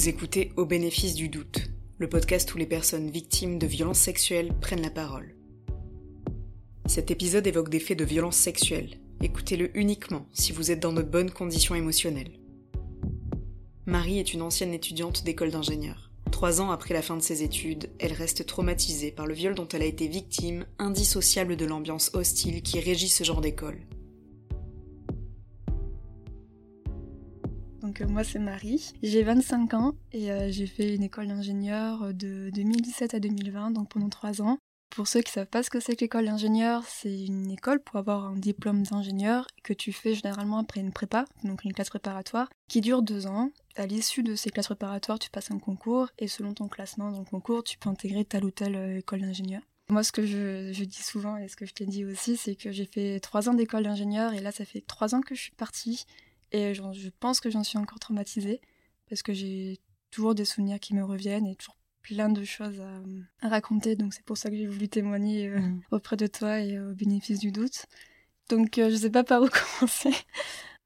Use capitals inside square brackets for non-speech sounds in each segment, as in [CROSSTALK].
Vous écoutez Au bénéfice du doute, le podcast où les personnes victimes de violences sexuelles prennent la parole. Cet épisode évoque des faits de violence sexuelle. Écoutez-le uniquement si vous êtes dans de bonnes conditions émotionnelles. Marie est une ancienne étudiante d'école d'ingénieur. Trois ans après la fin de ses études, elle reste traumatisée par le viol dont elle a été victime, indissociable de l'ambiance hostile qui régit ce genre d'école. Donc euh, moi c'est Marie, j'ai 25 ans et euh, j'ai fait une école d'ingénieur de 2017 à 2020, donc pendant trois ans. Pour ceux qui savent pas ce que c'est que l'école d'ingénieur, c'est une école pour avoir un diplôme d'ingénieur que tu fais généralement après une prépa, donc une classe préparatoire, qui dure deux ans. À l'issue de ces classes préparatoires, tu passes un concours et selon ton classement dans le concours, tu peux intégrer telle ou telle euh, école d'ingénieur. Moi, ce que je, dis souvent et ce que je te dis aussi, c'est que j'ai fait trois ans d'école d'ingénieur et là, ça fait trois ans que je suis partie et je pense que j'en suis encore traumatisée parce que j'ai toujours des souvenirs qui me reviennent et toujours plein de choses à, raconter. Donc c'est pour ça que j'ai voulu témoigner euh, mm. auprès de toi et au bénéfice du doute. Donc euh, je sais pas par où [LAUGHS] commencer.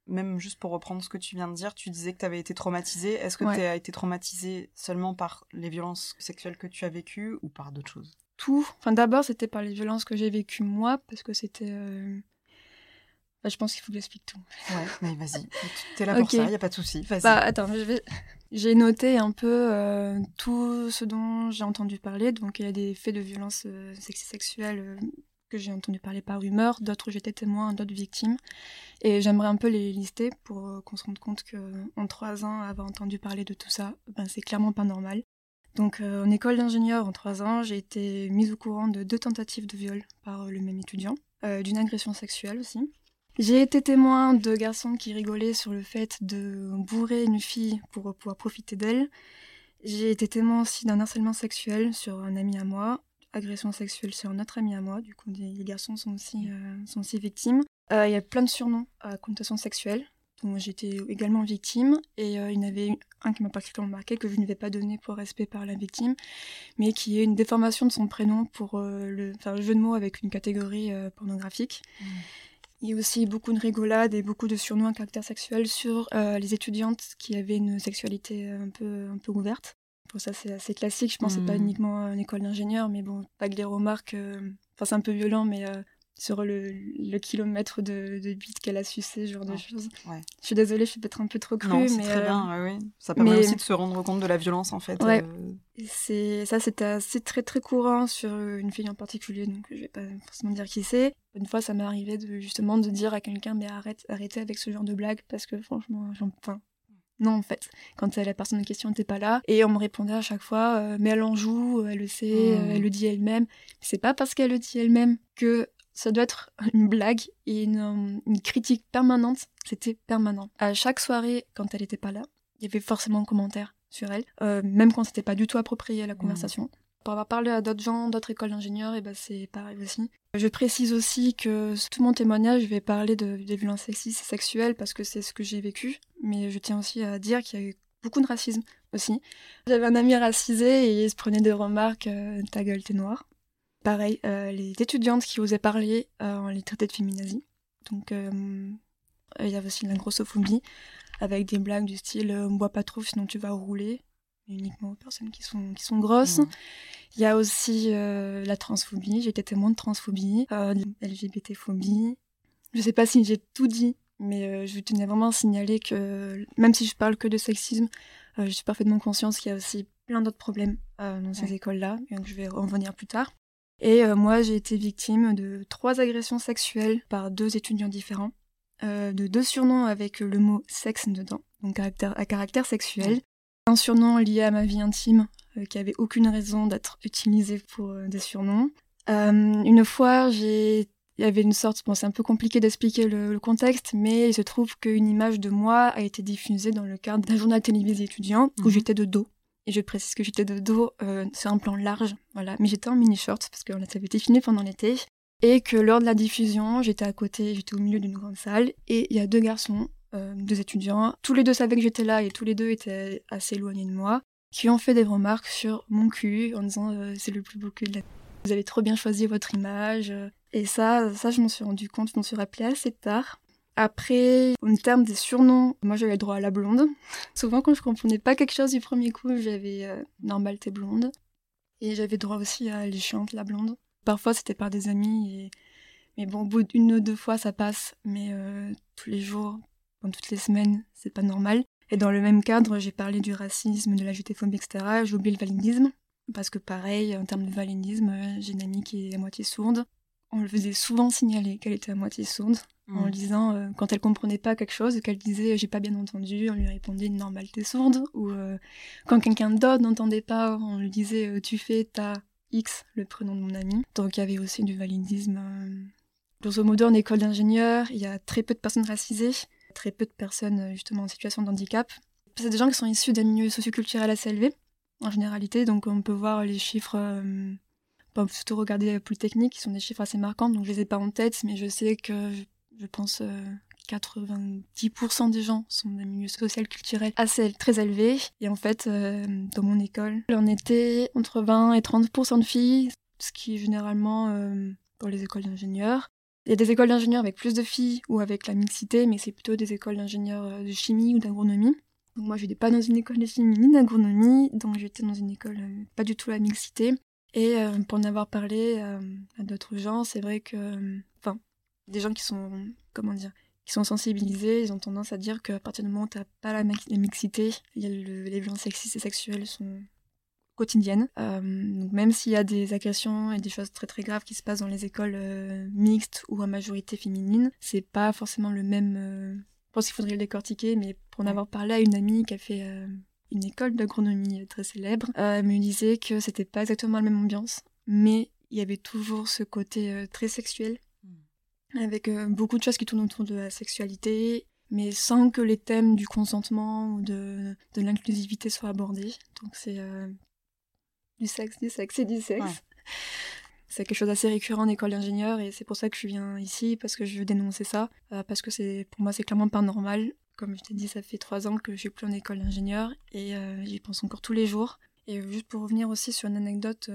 Même juste pour reprendre ce que tu viens de dire, tu disais que tu avais été traumatisée. Est-ce que tu as été traumatisée seulement par les violences sexuelles que tu as vécues ou par d'autres choses? Tout. Enfin d'abord c'était par les violences que j'ai vécues moi parce que c'était euh, bah, je pense qu'il faut que j'explique tout. Ouais, mais vas-y. T'es là pour ça, il n'y a pas de souci. Bah, attends, je vais... j'ai noté un peu euh, tout ce dont j'ai entendu parler. Donc, il y a des faits de violence euh, sexuelle euh, que j'ai entendu parler par rumeur, d'autres j'étais témoin, d'autres victimes. Et j'aimerais un peu les lister pour qu'on se rende compte qu'en trois ans, avoir entendu parler de tout ça, ben, c'est clairement pas normal. Donc, en école d'ingénieur, en trois ans, j'ai été mise au courant de deux tentatives de viol par le même étudiant, d'une agression sexuelle aussi. J'ai été témoin de garçons qui rigolaient sur le fait de bourrer une fille pour pouvoir profiter d'elle. J'ai été témoin aussi d'un harcèlement sexuel sur un ami à moi, agression sexuelle sur un autre ami à moi. Du coup, les garçons sont aussi, euh, sont aussi victimes. Euh, il y a plein de surnoms à connotation sexuelle dont j'étais également victime. Et euh, il y en avait un qui m'a particulièrement marqué, que je ne vais pas donner pour respect par la victime, mais qui est une déformation de son prénom pour le, faire le jeu de mots avec une catégorie pornographique. Mmh. Il y a aussi beaucoup de rigolades et beaucoup de surnoms à caractère sexuel sur euh, les étudiantes qui avaient une sexualité un peu, un peu ouverte. Pour ça, c'est assez classique. Je pense que c'est pas hmm. uniquement une école d'ingénieur, mais bon, pas que les remarques. Euh, enfin, c'est un peu violent, mais euh, sur le, le, kilomètre de, de bite qu'elle a sucé, ce genre de choses. Je suis désolée, je suis peut-être un peu trop crue, mais très bien, oui. Ça permet aussi de se rendre compte de la violence en fait. Ouais. C'est ça, c'était assez très très courant sur une fille en particulier, donc je vais pas forcément dire qui c'est. Une fois, ça m'est arrivé de justement de dire à quelqu'un, mais arrête, arrêtez avec ce genre de blague parce que franchement, enfin, non, en fait, quand la personne en question n'était pas là. Et on me répondait à chaque fois, euh, mais elle en joue, elle le sait, mmh. elle le dit elle-même. C'est pas parce qu'elle le dit elle-même que ça doit être [LAUGHS] une blague et une, critique permanente. C'était permanent. À chaque soirée, quand elle n'était pas là, il y avait forcément un commentaire sur elle, euh, même quand c'était pas du tout approprié à la mmh. conversation. Pour avoir parlé à d'autres gens, d'autres écoles d'ingénieurs, et ben c'est pareil aussi. Je précise aussi que tout mon témoignage, je vais parler de, des violences sexistes et sexuelles parce que c'est ce que j'ai vécu, mais je tiens aussi à dire qu'il y a eu beaucoup de racisme aussi. J'avais un ami racisé et il se prenait des remarques euh, ta gueule, t'es noire pareil, euh, les étudiantes qui osaient parler, euh, on les traitait de féminazie. Donc, euh, il y avait aussi la grossophobie, avec des blagues du style on boit pas trop sinon tu vas rouler, uniquement aux personnes qui sont, qui sont grosses. Mmh. Il y a aussi la transphobie, j'ai été témoin de transphobie, LGBT-phobie. Je sais pas si j'ai tout dit, mais je tenais vraiment à signaler que même si je parle que de sexisme, je suis parfaitement consciente qu'il y a aussi plein d'autres problèmes dans ces écoles-là, et donc je vais en revenir plus tard. Et euh, moi, j'ai été victime de trois agressions sexuelles par deux étudiants différents, euh, de deux surnoms avec le mot sexe dedans, donc à caractère sexuel. Un surnom lié à ma vie intime, euh, qui avait aucune raison d'être utilisé pour des surnoms. une fois, j'ai il y avait une sorte, bon c'est un peu compliqué d'expliquer le, contexte, mais il se trouve qu'une image de moi a été diffusée dans le cadre d'un journal télévisé étudiant où mhm. j'étais de dos. Et je précise que j'étais de dos euh, sur un plan large, voilà. Mais j'étais en mini-short parce ça avait été filmé pendant l'été. Et que lors de la diffusion, j'étais à côté, j'étais au milieu d'une grande salle. Et il y a deux garçons, euh, deux étudiants. Tous les deux savaient que j'étais là et tous les deux étaient assez éloignés de moi. Qui ont fait des remarques sur mon cul en disant euh, c'est le plus beau cul de la Vous avez trop bien choisi votre image. Et ça, ça je m'en suis rendu compte, je m'en suis rappelé assez tard. Après, en termes des surnoms, moi j'avais le droit à la blonde. [LAUGHS] Souvent quand je comprenais pas quelque chose du premier coup, j'avais euh, normal t'es blonde. Et j'avais droit aussi à les la blonde. Parfois c'était par des amis, et... mais bon, au bout d'une ou deux fois ça passe. Mais euh, tous les jours, toutes les semaines, c'est pas normal. Et dans le même cadre, j'ai parlé du racisme, de la jutéphobie, etc. J'ai oublié le validisme. Parce que pareil, en termes de validisme, euh, j'ai une amie qui est à moitié sourde. On le faisait souvent signaler qu'elle était à moitié sourde en mm. disant euh, quand elle comprenait pas quelque chose qu'elle disait j'ai pas bien entendu on lui répondait normal t'es sourde ou euh, quand quelqu'un d'autre n'entendait pas on lui disait euh, tu fais ta X le prénom de mon ami donc il y avait aussi du validisme grosso modo en école d'ingénieur il y a très peu de personnes racisées très peu de personnes justement en situation de handicap c'est des gens qui sont issus d'un milieu socioculturel assez élevé en généralité donc on peut voir les chiffres pas surtout regarder Polytechnique, qui sont des chiffres assez marquants, donc je les ai pas en tête, mais je sais que je pense, 90% euh, des gens sont des milieux social culturels assez très élevés. Et en fait, euh, dans mon école, on était entre 20 et 30% de filles, ce qui est généralement euh, pour les écoles d'ingénieurs. Il y a des écoles d'ingénieurs avec plus de filles ou avec la mixité, mais c'est plutôt des écoles d'ingénieurs de chimie ou d'agronomie. Donc moi, je n'étais pas dans une école de chimie ni d'agronomie, donc j'étais dans une école pas du tout la mixité. Et pour en avoir parlé à d'autres gens, c'est vrai que, enfin, des gens qui sont, comment dire, qui sont sensibilisés, ils ont tendance à dire qu'à partir du moment où tu n'as pas la, mixité, les violences sexistes et sexuelles sont quotidiennes. Euh, donc même s'il y a des agressions et des choses très très graves qui se passent dans les écoles euh, mixtes ou à majorité féminine, c'est pas forcément le même. Euh, je pense qu'il faudrait le décortiquer, mais pour en avoir parlé à une amie qui a fait une école d'agronomie très célèbre, elle me disait que c'était pas exactement la même ambiance, mais il y avait toujours ce côté très sexuel avec euh, beaucoup de choses qui tournent autour de la sexualité, mais sans que les thèmes du consentement ou de, de l'inclusivité soient abordés. Donc c'est euh, du sexe, du sexe et du sexe. [LAUGHS] C'est quelque chose d'assez récurrent en école d'ingénieur et c'est pour ça que je viens ici, parce que je veux dénoncer ça, euh, parce que c'est pour moi c'est clairement pas normal. Comme je t'ai dit, ça fait trois ans que je suis plus en école d'ingénieur et j'y pense encore tous les jours. Et juste pour revenir aussi sur une anecdote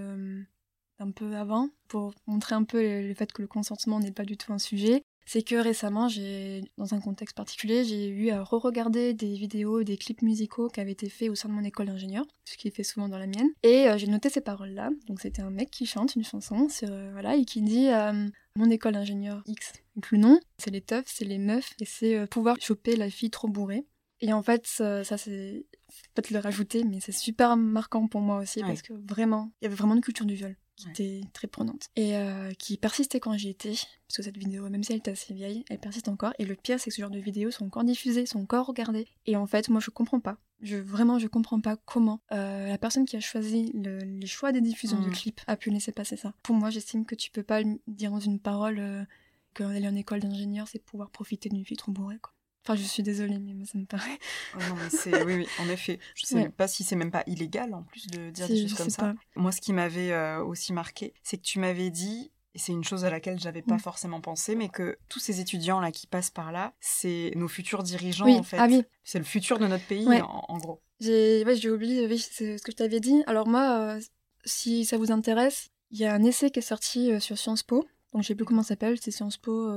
un peu avant pour montrer un peu le, fait que le consentement n'est pas du tout un sujet. C'est que récemment, j'ai, dans un contexte particulier, j'ai eu à re-regarder des vidéos, des clips musicaux qui avaient été faits au sein de mon école d'ingénieur, ce qui est fait souvent dans la mienne. Et euh, j'ai noté ces paroles-là. Donc c'était un mec qui chante une chanson sur, euh, voilà, et qui dit euh, Mon école d'ingénieur X. Donc le nom, c'est les teufs, c'est les meufs, et c'est pouvoir choper la fille trop bourrée. Et en fait, ça, c'est peut-être le rajouter, mais c'est super marquant pour moi aussi parce que vraiment, il y avait vraiment une culture du viol qui était très prenante et euh, qui persistait quand j'y étais. Parce que cette vidéo, même si elle était assez vieille, elle persiste encore. Et le pire, c'est que ce genre de vidéos sont encore diffusées, sont encore regardées. Et en fait, moi, je comprends pas. Je vraiment, je comprends pas comment euh, la personne qui a choisi les choix des diffusions de mm. clips a pu laisser passer ça. Pour moi, j'estime que tu peux pas dire dans une parole euh, qu'aller en école d'ingénieur, c'est pouvoir profiter d'une vie trop bourrée. Quoi. Enfin, je suis désolée, mais ça me paraît. Oh non, mais. Oui, oui, en effet. Je sais pas si c'est même pas illégal, en plus, de dire des choses comme ça. Moi, ce qui m'avait euh, aussi marqué, c'est que tu m'avais dit, et c'est une chose à laquelle j'avais pas mm. forcément pensé, mais que tous ces étudiants-là qui passent par là, c'est nos futurs dirigeants, en fait. Ah, oui. C'est le futur de notre pays, en, gros. J'ai ouais, oublié, oui, c'est ce que je t'avais dit. Alors moi, euh, si ça vous intéresse, il y a un essai qui est sorti euh, sur Sciences Po. Donc, je sais plus comment ça s'appelle, c'est Sciences Po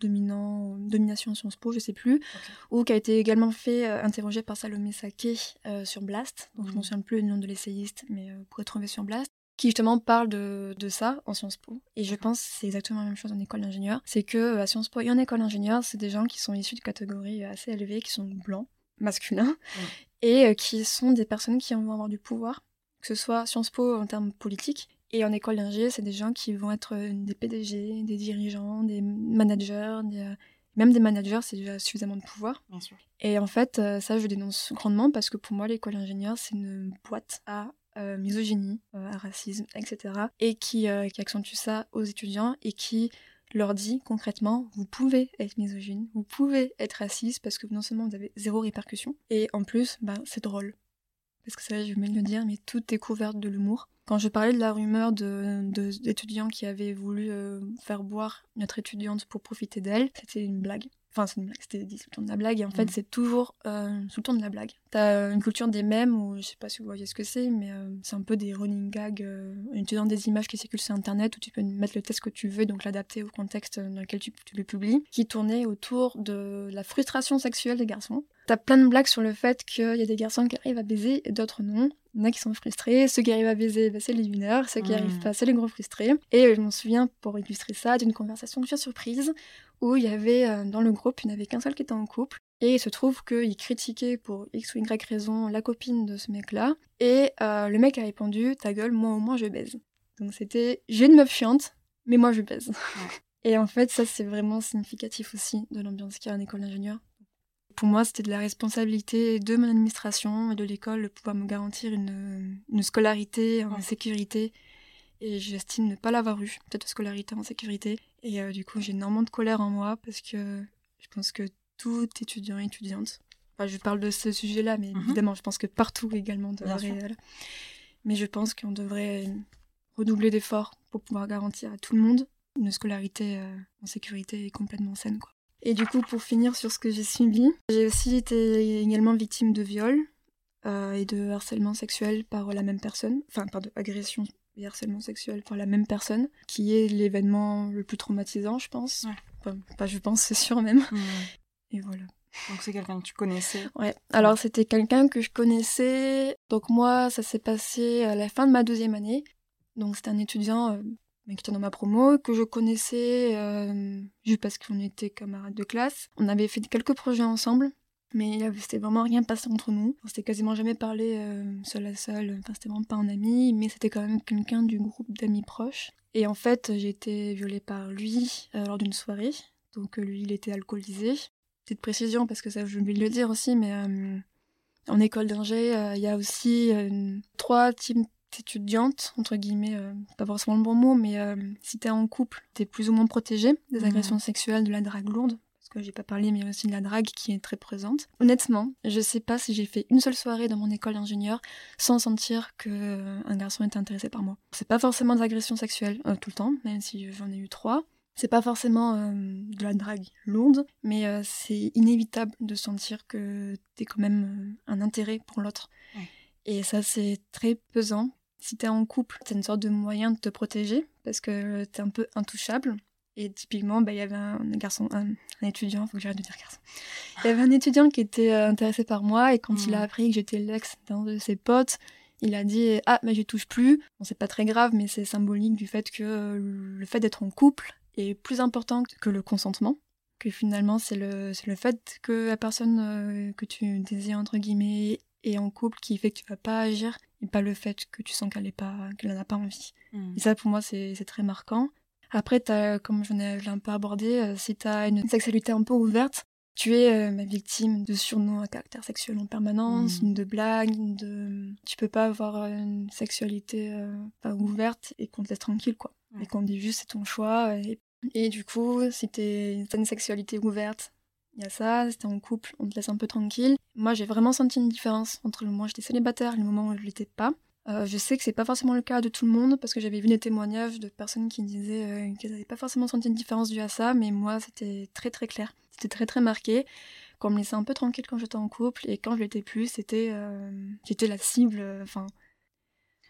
dominant, domination Sciences Po, je sais plus, ou qui a été également fait euh, interroger par Salomé Saké euh, sur Blast. Donc je ne me mhm. souviens plus le nom de l'essayiste, mais euh, vous pourrez trouver sur Blast qui justement parle de, de, ça en Sciences Po. Et je pense que c'est exactement la même chose en école d'ingénieur. C'est que à Sciences Po et en école d'ingénieur, c'est des gens qui sont issus de catégories assez élevées, qui sont blancs, [LAUGHS] masculins, et qui sont des personnes qui vont avoir du pouvoir, que ce soit Sciences Po en termes politiques, et en école d'ingé, c'est des gens qui vont être euh, des PDG, des dirigeants, des managers, euh, même des managers, c'est déjà suffisamment de pouvoir. Bien sûr. Et en fait, euh, ça, je dénonce grandement parce que pour moi, l'école d'ingénieur, c'est une boîte à misogynie, à racisme, etc. Et qui, qui accentue ça aux étudiants et qui leur dit concrètement, vous pouvez être misogyne, vous pouvez être raciste parce que non seulement vous avez zéro répercussion, et en plus, bah, c'est drôle. Parce que ça, je vais le dire, mais tout est couvert de l'humour. Quand je parlais de la rumeur d'étudiants de, qui avaient voulu euh, faire boire notre étudiante pour profiter d'elle, c'était une blague. Enfin, c'était dit sous le ton de la blague, et en fait, mm. c'est toujours euh, sous le ton de la blague. T'as une culture des mèmes, ou je sais pas si vous voyez ce que c'est, mais euh, c'est un peu des running gags, euh, utilisant des images qui circulent sur Internet, où tu peux mettre le texte que tu veux, donc l'adapter au contexte dans lequel tu, le publies, qui tournait autour de la frustration sexuelle des garçons. T'as plein de blagues sur le fait qu'il y a des garçons qui arrivent à baiser et d'autres non. Il y en a qui sont frustrés, ceux qui arrivent à baiser, bah, c'est les winners, ceux qui arrivent mm. pas, c'est les gros frustrés. Et je m'en souviens, pour illustrer ça, d'une conversation que surprise, où il y avait euh, dans le groupe, il n'y avait qu'un seul qui était en couple. Et il se trouve qu'il critiquait pour X ou Y raison la copine de ce mec-là. Et euh, le mec a répondu Ta gueule, moi au moins je baise. Donc c'était J'ai une meuf chiante, mais moi je baise. [LAUGHS] et en fait, ça c'est vraiment significatif aussi de l'ambiance qu'il y a en école d'ingénieur. Pour moi, c'était de la responsabilité de mon administration et de l'école de pouvoir me garantir une, une scolarité en sécurité. Et j'estime ne pas l'avoir eu, peut-être scolarité en sécurité. Et euh, du coup, j'ai énormément de colère en moi parce que je pense que tout étudiant et étudiante, enfin, je parle de ce sujet-là, mais mhm. évidemment, je pense que partout également devrait. Mais je pense qu'on devrait redoubler d'efforts pour pouvoir garantir à tout le monde une scolarité euh, en sécurité et complètement saine. Quoi. Et du coup, pour finir sur ce que j'ai subi, j'ai aussi été également victime de viol euh, et de harcèlement sexuel par la même personne, enfin, par de agression et harcèlement sexuel par la même personne, qui est l'événement le plus traumatisant, je pense. pas je pense, c'est sûr même. Et voilà. Donc c'est quelqu'un que tu connaissais Ouais. Alors c'était quelqu'un que je connaissais. Donc moi, ça s'est passé à la fin de ma deuxième année. Donc c'était un étudiant euh, qui était dans ma promo, que je connaissais euh, juste parce qu'on était camarades de classe. On avait fait quelques projets ensemble. Mais c'était vraiment rien passé entre nous. On s'était quasiment jamais parlé euh, seul à seul. Enfin, c'était vraiment pas un ami, mais c'était quand même quelqu'un du groupe d'amis proches. Et en fait, j'ai été violée par lui euh, lors d'une soirée. Donc euh, lui, il était alcoolisé. Petite précision, parce que ça, je vais le dire aussi, mais en école d'ingé, il y a aussi trois types d'étudiantes, entre guillemets, pas forcément le bon mot, mais si t'es en couple, t'es plus ou moins protégé des mmh. agressions sexuelles, de la drague lourde que j'ai pas parlé, mais aussi de la drague qui est très présente. Honnêtement, je sais pas si j'ai fait une seule soirée dans mon école d'ingénieur sans sentir que un garçon était intéressé par moi. C'est pas forcément des agressions sexuelles euh, tout le temps, même si j'en ai eu trois. C'est pas forcément euh, de la drague lourde, mais euh, c'est inévitable de sentir que t'es quand même un intérêt pour l'autre. Et ça, c'est très pesant. Si t'es en couple, c'est une sorte de moyen de te protéger parce que t'es un peu intouchable. Et typiquement, bah, il y avait un garçon, un, étudiant, faut que j'arrête de dire garçon. Il y avait un étudiant qui était euh, intéressé par moi et quand il a mm. appris que j'étais l'ex d'un de ses potes, il a dit Ah, mais je touche plus. Bon, c'est pas très grave, mais c'est symbolique du fait que euh, le fait d'être en couple est plus important que le consentement. Que finalement, c'est le, le fait que la personne euh, que tu désires, entre guillemets, est en couple qui fait que tu vas pas agir et pas le fait que tu sens qu'elle est pas qu'elle n'a pas envie. Mm. Et ça, pour moi, c'est très marquant. Après, as, comme j'en ai un peu abordé, euh, si tu as une sexualité un peu ouverte, tu es euh, ma victime de surnoms à caractère sexuel en permanence, mmh. de blagues, de... Tu peux pas avoir euh, une sexualité pas ouverte et qu'on te laisse tranquille, quoi. Et qu'on dit juste c'est ton choix. Et, du coup, si t'es as une sexualité ouverte, il y a ça, si t'es en couple, on te laisse un peu tranquille. Moi, j'ai vraiment senti une différence entre le moment où j'étais célibataire et le moment où je l'étais pas. Euh, je sais que c'est pas forcément le cas de tout le monde parce que j'avais vu des témoignages de personnes qui disaient euh, qu'elles n'avaient pas forcément senti une différence due à ça, mais moi c'était très très clair, c'était très très marqué. Qu'on me laissait un peu tranquille quand j'étais en couple et quand je l'étais plus, c'était euh, j'étais la cible. Enfin,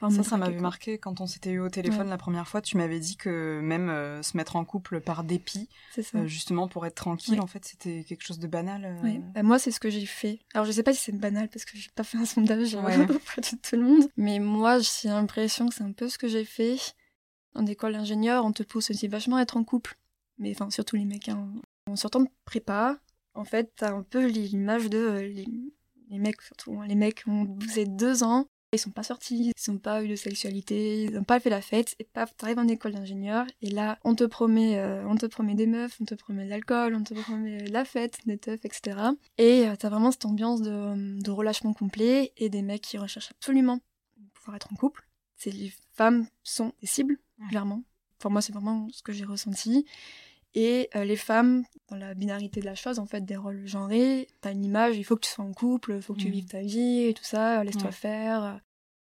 ça, ça m'avait marqué quand on s'était eu au téléphone la première fois. Tu m'avais dit que même euh, se mettre en couple par dépit, euh, justement pour être tranquille, en fait, c'était quelque chose de banal. Euh. Bah, moi, c'est ce que j'ai fait. Alors, je sais pas si c'est banal parce que j'ai pas fait un sondage auprès [LAUGHS] de tout le monde, mais moi, j'ai l'impression que c'est un peu ce que j'ai fait. En école d'ingénieur, on te pousse aussi vachement à être en couple. Mais enfin, surtout les mecs. Hein. En sortant de prépa, en fait, t'as un peu l'image de les, mecs, surtout. Hein. Les mecs ont bousé deux ans ils sont pas sortis, ils n'ont pas eu de sexualité, ils n'ont pas fait la fête, et paf, t'arrives en école d'ingénieur, et là, on te promet, euh, on te promet des meufs, on te promet de l'alcool, on te promet la fête, des teufs, etc. Et euh, t'as vraiment cette ambiance de, de, relâchement complet, et des mecs qui recherchent absolument pouvoir être en couple. Les femmes sont des cibles, clairement. Pour moi, c'est vraiment ce que j'ai ressenti. Et euh, les femmes, dans la binarité de la chose, en fait, des rôles genrés, t'as une image, il faut que tu sois en couple, il faut que tu mmh. vives ta vie et tout ça, laisse-toi faire.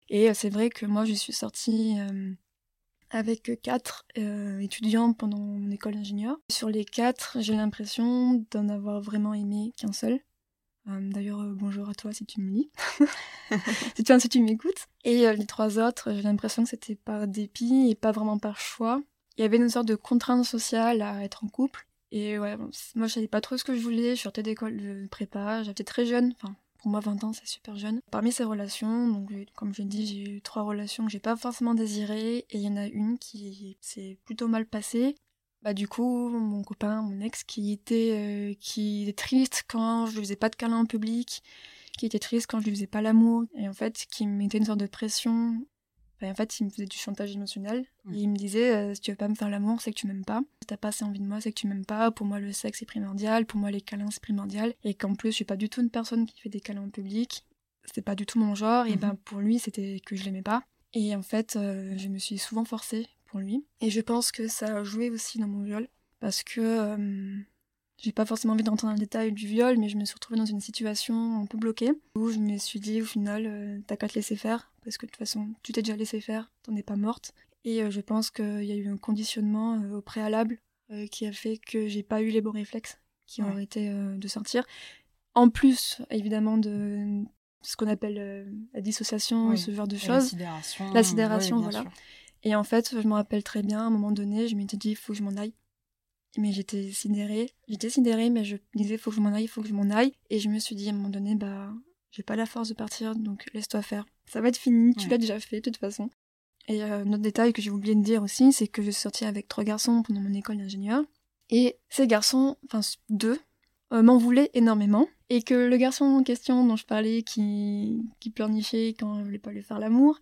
Et euh, c'est vrai que moi, je suis sortie euh, avec quatre euh, étudiants pendant mon école d'ingénieur. Sur les quatre, j'ai l'impression d'en avoir vraiment aimé qu'un seul. Euh, d'ailleurs, euh, bonjour à toi si tu me lis, [LAUGHS] si, tu, si tu m'écoutes. Et les trois autres, j'ai l'impression que c'était par dépit et pas vraiment par choix. Il y avait une sorte de contrainte sociale à être en couple. Et ouais, moi je savais pas trop ce que je voulais, je sortais d'école de prépa, j'étais très jeune, enfin pour moi, 20 ans, c'est super jeune. Parmi ces relations, donc, comme je dit, j'ai eu trois relations que j'ai pas forcément désirées, et il y en a une qui s'est plutôt mal passée. Bah, du coup, mon copain, mon ex, qui était, euh, qui était triste quand je lui faisais pas de câlin en public, qui était triste quand je lui faisais pas l'amour, et en fait, qui me mettait une sorte de pression en fait, il me faisait du chantage émotionnel. il me disait euh, si tu veux pas me faire l'amour, c'est que tu m'aimes pas. Si t'as pas assez envie de moi, c'est que tu m'aimes pas. Pour moi, le sexe est primordial. Pour moi, les câlins c'est primordial. Et qu'en plus, je suis pas du tout une personne qui fait des câlins en public. C'est pas du tout mon genre. Et ben, mhm. pour lui, c'était que je l'aimais pas. Et en fait, euh, je me suis souvent forcée pour lui. Et je pense que ça a joué aussi dans mon viol. Parce que euh, j'ai pas forcément envie d'entrer dans le détail du viol, mais je me suis retrouvée dans une situation un peu bloquée où je me suis dit au final, euh, t'as qu'à te laisser faire parce que de toute façon, tu t'es déjà laissé faire, t'en es pas morte. Et euh, je pense qu'il y a eu un conditionnement euh, au préalable qui a fait que j'ai pas eu les bons réflexes qui ont été de sortir. En plus, évidemment, de ce qu'on appelle la dissociation, ce genre de choses. La sidération. voilà. Et en fait, je me rappelle très bien, à un moment donné, je m'étais dit, il faut que je m'en aille mais j'étais sidérée. J'étais sidérée, mais je disais, faut que je m'en aille, faut que je m'en aille. Et je me suis dit, à un moment donné, bah, j'ai pas la force de partir, donc laisse-toi faire. Ça va être fini, tu l'as déjà fait, de toute façon. Et euh, un autre détail que j'ai oublié de dire aussi, c'est que je suis sortie avec trois garçons pendant mon école d'ingénieur. Et ces garçons, enfin deux, euh, m'en voulaient énormément. Et que le garçon en question dont je parlais, qui, qui pleurnichait quand je voulais pas lui faire l'amour,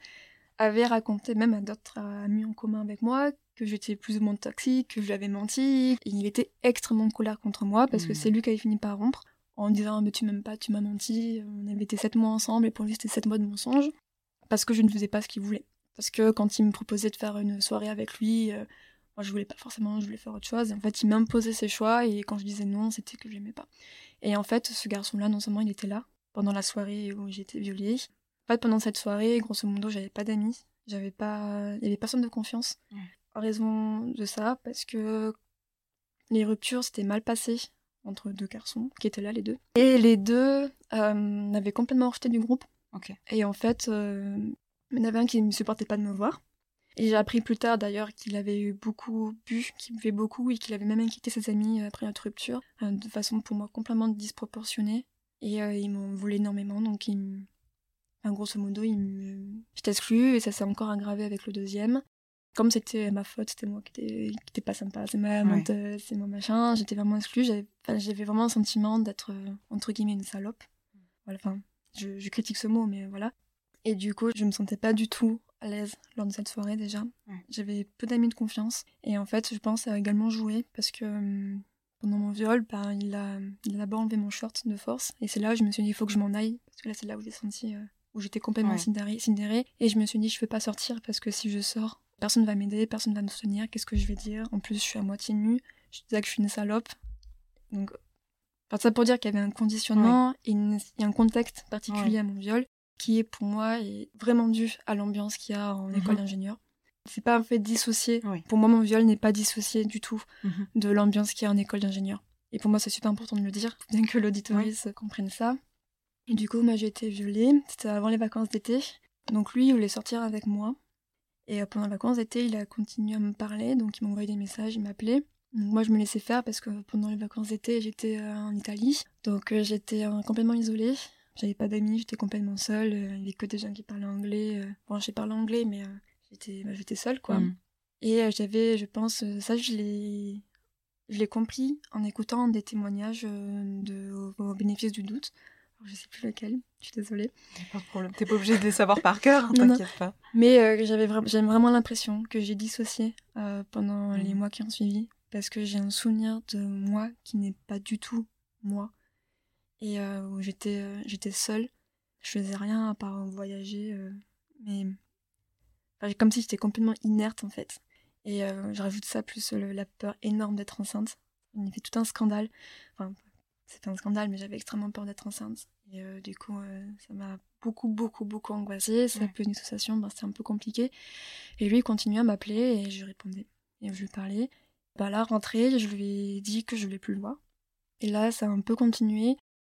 avait raconté même à d'autres amis en commun avec moi que j'étais plus ou moins toxique, que je lui avais menti. il était extrêmement colère contre moi parce que hmm. c'est lui qui avait fini par rompre en disant mais tu m'aimes pas, tu m'as menti. On avait été sept mois ensemble et pour lui c'était sept mois de mensonge parce que je ne faisais pas ce qu'il voulait. Parce que quand il me proposait de faire une soirée avec lui, euh, moi je voulais pas forcément, je voulais faire autre chose. Et en fait il m'imposait ses choix et quand je disais non c'était que je l'aimais pas. Et en fait ce garçon-là non seulement il était là pendant la soirée où j'ai été violée, en fait, pendant cette soirée, grosso modo, j'avais pas d'amis. J'avais pas. Il y avait personne de confiance. En raison de ça, parce que les ruptures s'étaient mal passées entre deux garçons qui étaient là, les deux. Et les deux euh, avaient complètement rejeté du groupe. Et en fait, euh, il y en avait un qui ne supportait pas de me voir. Et j'ai appris plus tard d'ailleurs qu'il avait eu beaucoup bu, qu'il buvait beaucoup et qu'il avait même inquiété ses amis après notre rupture, euh, de façon pour moi complètement disproportionnée. Et ils m'ont voulu énormément, donc ils, grosso modo, il me... j'étais exclue et ça s'est encore aggravé avec le deuxième. Comme c'était ma faute, c'était moi qui n'étais pas sympa, c'est ma menteuse, c'est mon machin, j'étais vraiment exclue. J'avais vraiment un sentiment d'être, euh, entre guillemets, une salope. Voilà, enfin, je, critique ce mot, mais voilà. Et du coup, je me sentais pas du tout à l'aise lors de cette soirée déjà. J'avais peu d'amis de confiance. Et en fait, je pense a également joué parce que pendant mon viol, ben, il a, il a d'abord enlevé mon short de force. Et c'est là où je me suis dit, il faut que je m'en aille. Parce que là, c'est là où j'ai senti euh, où j'étais complètement sidérée, Et je me suis dit, je ne peux pas sortir parce que si je sors, personne va m'aider, personne va me soutenir. Qu'est-ce que je vais dire? En plus, je suis à moitié nue. Je disais que je suis une salope. Donc, enfin, ça pour dire qu'il y avait un conditionnement et il y a un contexte particulier à mon viol qui est pour moi est vraiment dû à l'ambiance qu'il y a en mhm. école d'ingénieur. C'est pas un fait dissocié. Pour moi, mon viol n'est pas dissocié du tout mhm. de l'ambiance qu'il y a en école d'ingénieur. Et pour moi, c'est super important de le dire, bien que l'auditorice comprenne ça. Et du coup, moi j'ai été violée, c'était avant les vacances d'été. Donc lui, il voulait sortir avec moi. Et euh, pendant les vacances d'été, il a continué à me parler, donc il m'envoyait des messages, il m'appelait. Donc moi je me laissais faire parce que pendant les vacances d'été, j'étais euh, en Italie. Donc euh, j'étais complètement isolée. J'avais pas d'amis, j'étais complètement seule. il y avait que des gens qui parlaient anglais. Bon, j'ai parlé anglais, mais j'étais bah, j'étais seule, quoi. Mm. Et j'avais, je pense, ça je l'ai je l'ai compris en écoutant des témoignages de, au bénéfice du doute je sais plus lequel, je suis désolée. Pas de problème, t'es pas obligée de les savoir par cœur, [LAUGHS] t'inquiète pas. Mais euh, j'avais vraiment l'impression que j'ai dissocié euh, pendant les mhm. mois qui ont suivi, parce que j'ai un souvenir de moi qui n'est pas du tout moi, et euh, où j'étais j'étais seule, je faisais rien à part voyager, mais comme si j'étais complètement inerte en fait. Et je rajoute ça plus la peur énorme d'être enceinte. On y fait tout un scandale. Enfin, pas un scandale, mais j'avais extrêmement peur d'être enceinte. Et euh, du coup, euh, ça m'a beaucoup, beaucoup, beaucoup angoissée. Ça a peu une association, ben, c'était un peu compliqué. Et lui, il continuait à m'appeler et je lui répondais. Et je lui parlais. Bah là, rentrée, je lui ai dit que je voulais plus le voir. Et là, ça a un peu continué.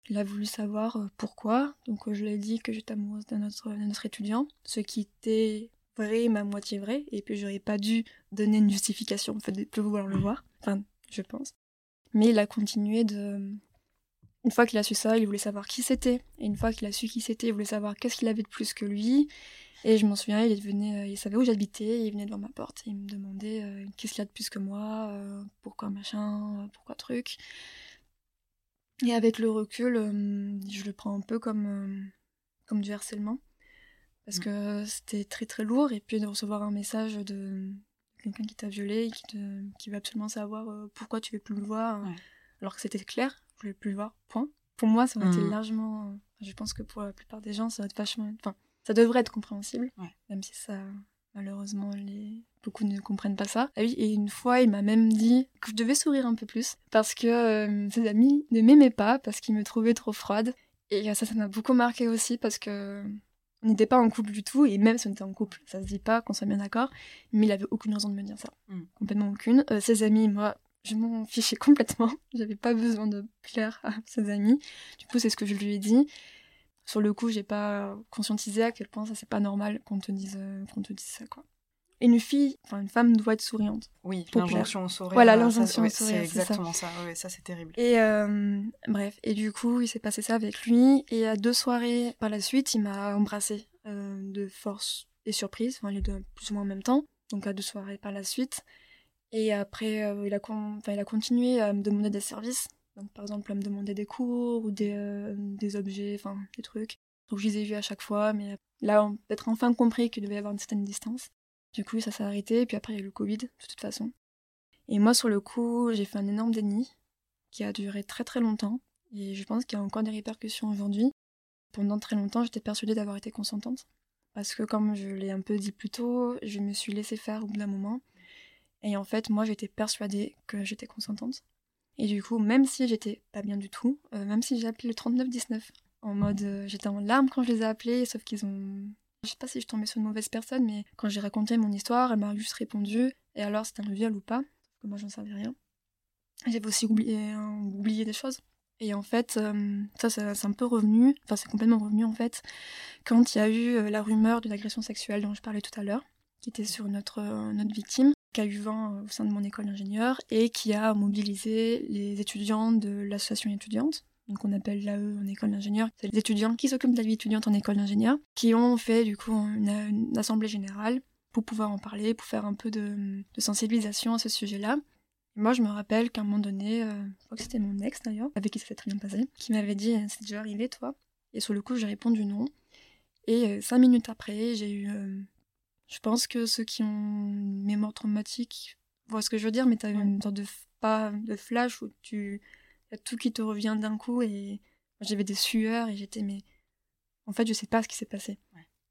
Il a voulu savoir euh, pourquoi. Donc, je lui ai dit que j'étais amoureuse d'un autre, autre étudiant, ce qui était vrai, ma moitié vrai. Et puis, j'aurais pas dû donner une justification en fait de plus vouloir le voir. Enfin, je pense. Mais il a continué de, une fois qu'il a su ça, il voulait savoir qui c'était. Et une fois qu'il a su qui c'était, il voulait savoir qu'est-ce qu'il avait de plus que lui. Et je m'en souviens, il, venait, euh, il savait où j'habitais, il venait devant ma porte, il me demandait euh, qu'est-ce qu'il a de plus que moi, euh, pourquoi machin, pourquoi truc. Et avec le recul, je le prends un peu comme, comme du harcèlement. Parce mm. que c'était très très lourd, et puis de recevoir un message de quelqu'un qui t'a violé, qui, te, qui veut absolument savoir pourquoi tu veux plus le voir, alors que c'était clair, voulais plus le voir, point. Pour moi, ça aurait été mmh. largement. Je pense que pour la plupart des gens, ça va être vachement. Enfin, ça devrait être compréhensible, même si ça. Malheureusement, les... beaucoup ne comprennent pas ça. Ah oui, et une fois, il m'a même dit que je devais sourire un peu plus parce que euh, ses amis ne m'aimaient pas parce qu'ils me trouvaient trop froide. Et ça, ça m'a beaucoup marqué aussi parce que on n'était pas en couple du tout, et même si on était en couple, ça se dit pas, qu'on soit bien d'accord, mais il avait aucune raison de me dire ça. Mmh. Complètement aucune. Euh, ses amis, moi, je m'en fichais complètement. [LAUGHS] J'avais pas besoin de plaire à ses amis. Du coup, c'est ce que je lui ai dit. Sur le coup, j'ai pas conscientisé à quel point ça c'est pas normal qu'on te dise euh, qu'on te dise ça quoi. Et une fille, enfin une femme doit être souriante. Oui, l'injonction au sourire. Voilà, l'injonction au sourire. C'est exactement ça. ça. ça c'est terrible. Et euh, bref, et du coup, il s'est passé ça avec lui. Et à deux soirées par la suite, il m'a embrassé euh, de force et surprise, enfin les deux plus ou moins en même temps. Donc à deux soirées par la suite. Et après, euh, il, a il a continué à me demander des services. Donc, par exemple, à me demander des cours ou des, euh, des objets, enfin, des trucs. Donc, je les ai vus à chaque fois, mais là, peut-être enfin compris qu'il devait y avoir une certaine distance. Du coup, ça s'est arrêté, et puis après, il y a eu le Covid, de toute façon. Et moi, sur le coup, j'ai fait un énorme déni qui a duré très très longtemps. Et je pense qu'il y a encore des répercussions aujourd'hui. Pendant très longtemps, j'étais persuadée d'avoir été consentante. Parce que, comme je l'ai un peu dit plus tôt, je me suis laissée faire au bout d'un moment. Et en fait, moi, j'étais persuadée que j'étais consentante. Et du coup, même si j'étais pas bien du tout, euh, même si j'ai appelé le 3919, en mode euh, j'étais en larmes quand je les ai appelés, sauf qu'ils ont. Je sais pas si je tombais sur une mauvaise personne, mais quand j'ai raconté mon histoire, elle m'a juste répondu et alors c'était un viol ou pas? Que moi j'en savais rien. J'avais aussi oublié, oublié des choses. Et en fait, euh, ça, c'est un peu revenu, enfin c'est complètement revenu en fait, quand il y a eu la rumeur de l'agression sexuelle dont je parlais tout à l'heure, qui était sur notre, notre victime eu vent au sein de mon école d'ingénieur et qui a mobilisé les étudiants de l'association étudiante, donc on appelle l'AE en école d'ingénieur, c'est les étudiants qui s'occupent de la vie étudiante en école d'ingénieur, qui ont fait du coup une, assemblée générale pour pouvoir en parler, pour faire un peu de, sensibilisation à ce sujet-là. Moi, je me rappelle qu'à un moment donné, euh, je crois que c'était mon ex d'ailleurs, avec qui ça s'est très bien passé, qui m'avait dit C'est déjà arrivé, toi? Et sur le coup, j'ai répondu non. Et euh, cinq minutes après, j'ai eu euh, je pense que ceux qui ont une mémoire traumatique voient ce que je veux dire, mais tu as une sorte de, pas, de flash où tu y a tout qui te revient d'un coup et j'avais des sueurs et j'étais mais en fait je sais pas ce qui s'est passé.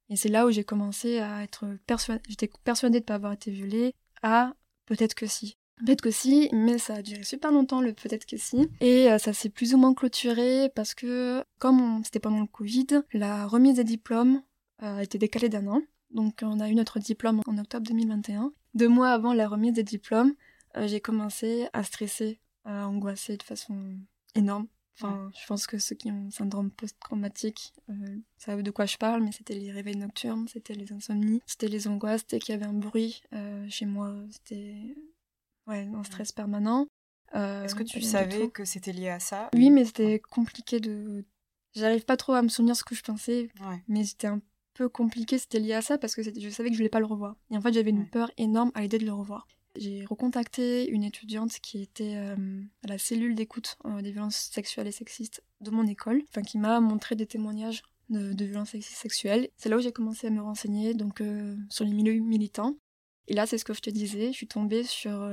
Et c'est là où j'ai commencé à être persuadée, j'étais persuadée de pas avoir été violée, à peut-être que si. Peut-être que si, mais ça a duré super longtemps le peut-être que si. Et euh, ça s'est plus ou moins clôturé parce que, comme c'était pendant le Covid, la remise des diplômes euh, a été décalée d'un an. Donc on a eu notre diplôme en octobre 2021. Deux mois avant la remise des diplômes, euh, j'ai commencé à stresser, à angoisser de façon énorme. Enfin, je pense que ceux qui ont un syndrome post-traumatique euh, savent de quoi je parle, mais c'était les réveils nocturnes, c'était les insomnies, c'était les angoisses, c'était qu'il y avait un bruit euh, chez moi, c'était ouais, un stress permanent. Est-ce que tu savais que c'était lié à ça Oui, mais c'était compliqué de. J'arrive pas trop à me souvenir ce que je pensais, mais c'était un peu compliqué, c'était lié à ça parce que je savais que je voulais pas le revoir. Et en fait, j'avais une peur énorme à l'idée de le revoir. J'ai recontacté une étudiante qui était euh, à la cellule d'écoute euh, des violences sexuelles et sexistes de mon école, enfin qui m'a montré des témoignages de, violences sexuelles. C'est là où j'ai commencé à me renseigner donc euh, sur les milieux militants. Et là, c'est ce que je te disais, je suis tombée sur,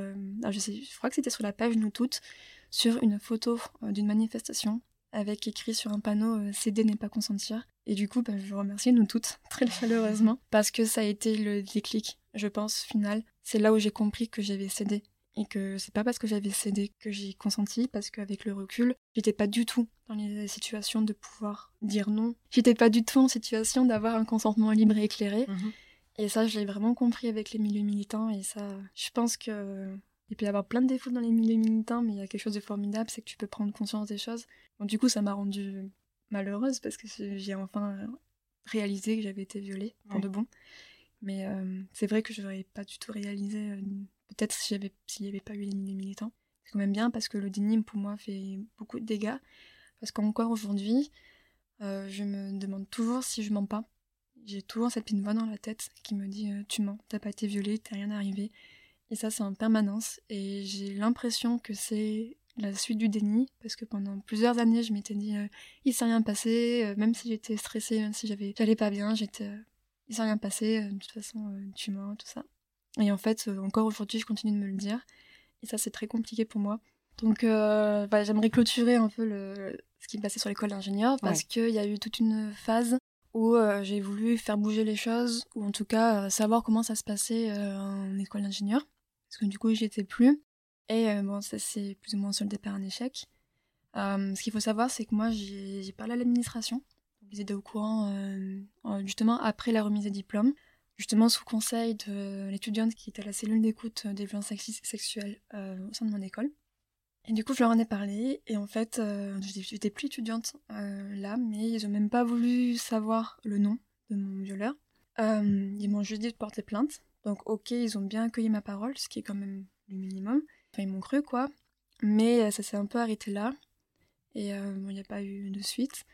je, sais, je crois que c'était sur la page Nous Toutes, sur une photo d'une manifestation avec écrit sur un panneau céder n'est pas consentir. Et du coup, bah, je vous remercie, nous toutes, [LAUGHS] très chaleureusement, parce que ça a été le déclic, je pense, final. C'est là où j'ai compris que j'avais cédé et que c'est pas parce que j'avais cédé que j'ai consenti, parce qu'avec le recul, j'étais pas du tout dans les situations de pouvoir dire non. J'étais pas du tout en situation d'avoir un consentement libre et éclairé. Mhm. Et ça, je l'ai vraiment compris avec les milieux militants. Et ça, je pense que il peut y avoir plein de défauts dans les milieux militants, mais il y a quelque chose de formidable, c'est que tu peux prendre conscience des choses. Donc du coup, ça m'a rendue malheureuse parce que j'ai enfin réalisé que j'avais été violée pour de bon. Mais euh, c'est vrai que je n'aurais pas du tout réalisé, euh, peut-être s'il n'y avait pas eu les militants. C'est quand même bien parce que le déni, pour moi, fait beaucoup de dégâts. Parce qu'encore aujourd'hui, euh, je me demande toujours si je mens pas. J'ai toujours cette petite voix dans la tête qui me dit Tu mens, t'as pas été violée, t'es rien arrivé. Et ça, c'est en permanence. Et j'ai l'impression que c'est la suite du déni, parce que pendant plusieurs années, je m'étais dit, il s'est rien passé, même si j'étais stressée, même si j'avais, j'allais pas bien, j'étais, il s'est rien passé, euh, de toute façon, euh, tu mens, tout ça. Et en fait, euh, encore aujourd'hui, je continue de me le dire. Et ça, c'est très compliqué pour moi. Donc, bah, j'aimerais clôturer un peu le... ce qui me passait sur l'école d'ingénieur, parce qu'il y a eu toute une phase où j'ai voulu faire bouger les choses, ou en tout cas savoir comment ça se passait en école d'ingénieur. Parce que du coup, j'y étais plus. Et bon, ça s'est plus ou moins soldé par un échec. ce qu'il faut savoir, c'est que moi, j'ai parlé à l'administration ils étaient au courant euh, justement après la remise des diplômes, justement sous conseil de l'étudiante qui était à la cellule d'écoute des violences sexuelles euh, au sein de mon école. Et du coup, je leur en ai parlé, et en fait, euh, j'étais plus étudiante là, mais ils ont même pas voulu savoir le nom de mon violeur. ils m'ont juste dit de porter plainte. Donc, ok, ils ont bien accueilli ma parole, ce qui est quand même le minimum. Enfin, ils m'ont cru, quoi. Mais ça s'est un peu arrêté là. Et il n'y a pas eu de suite.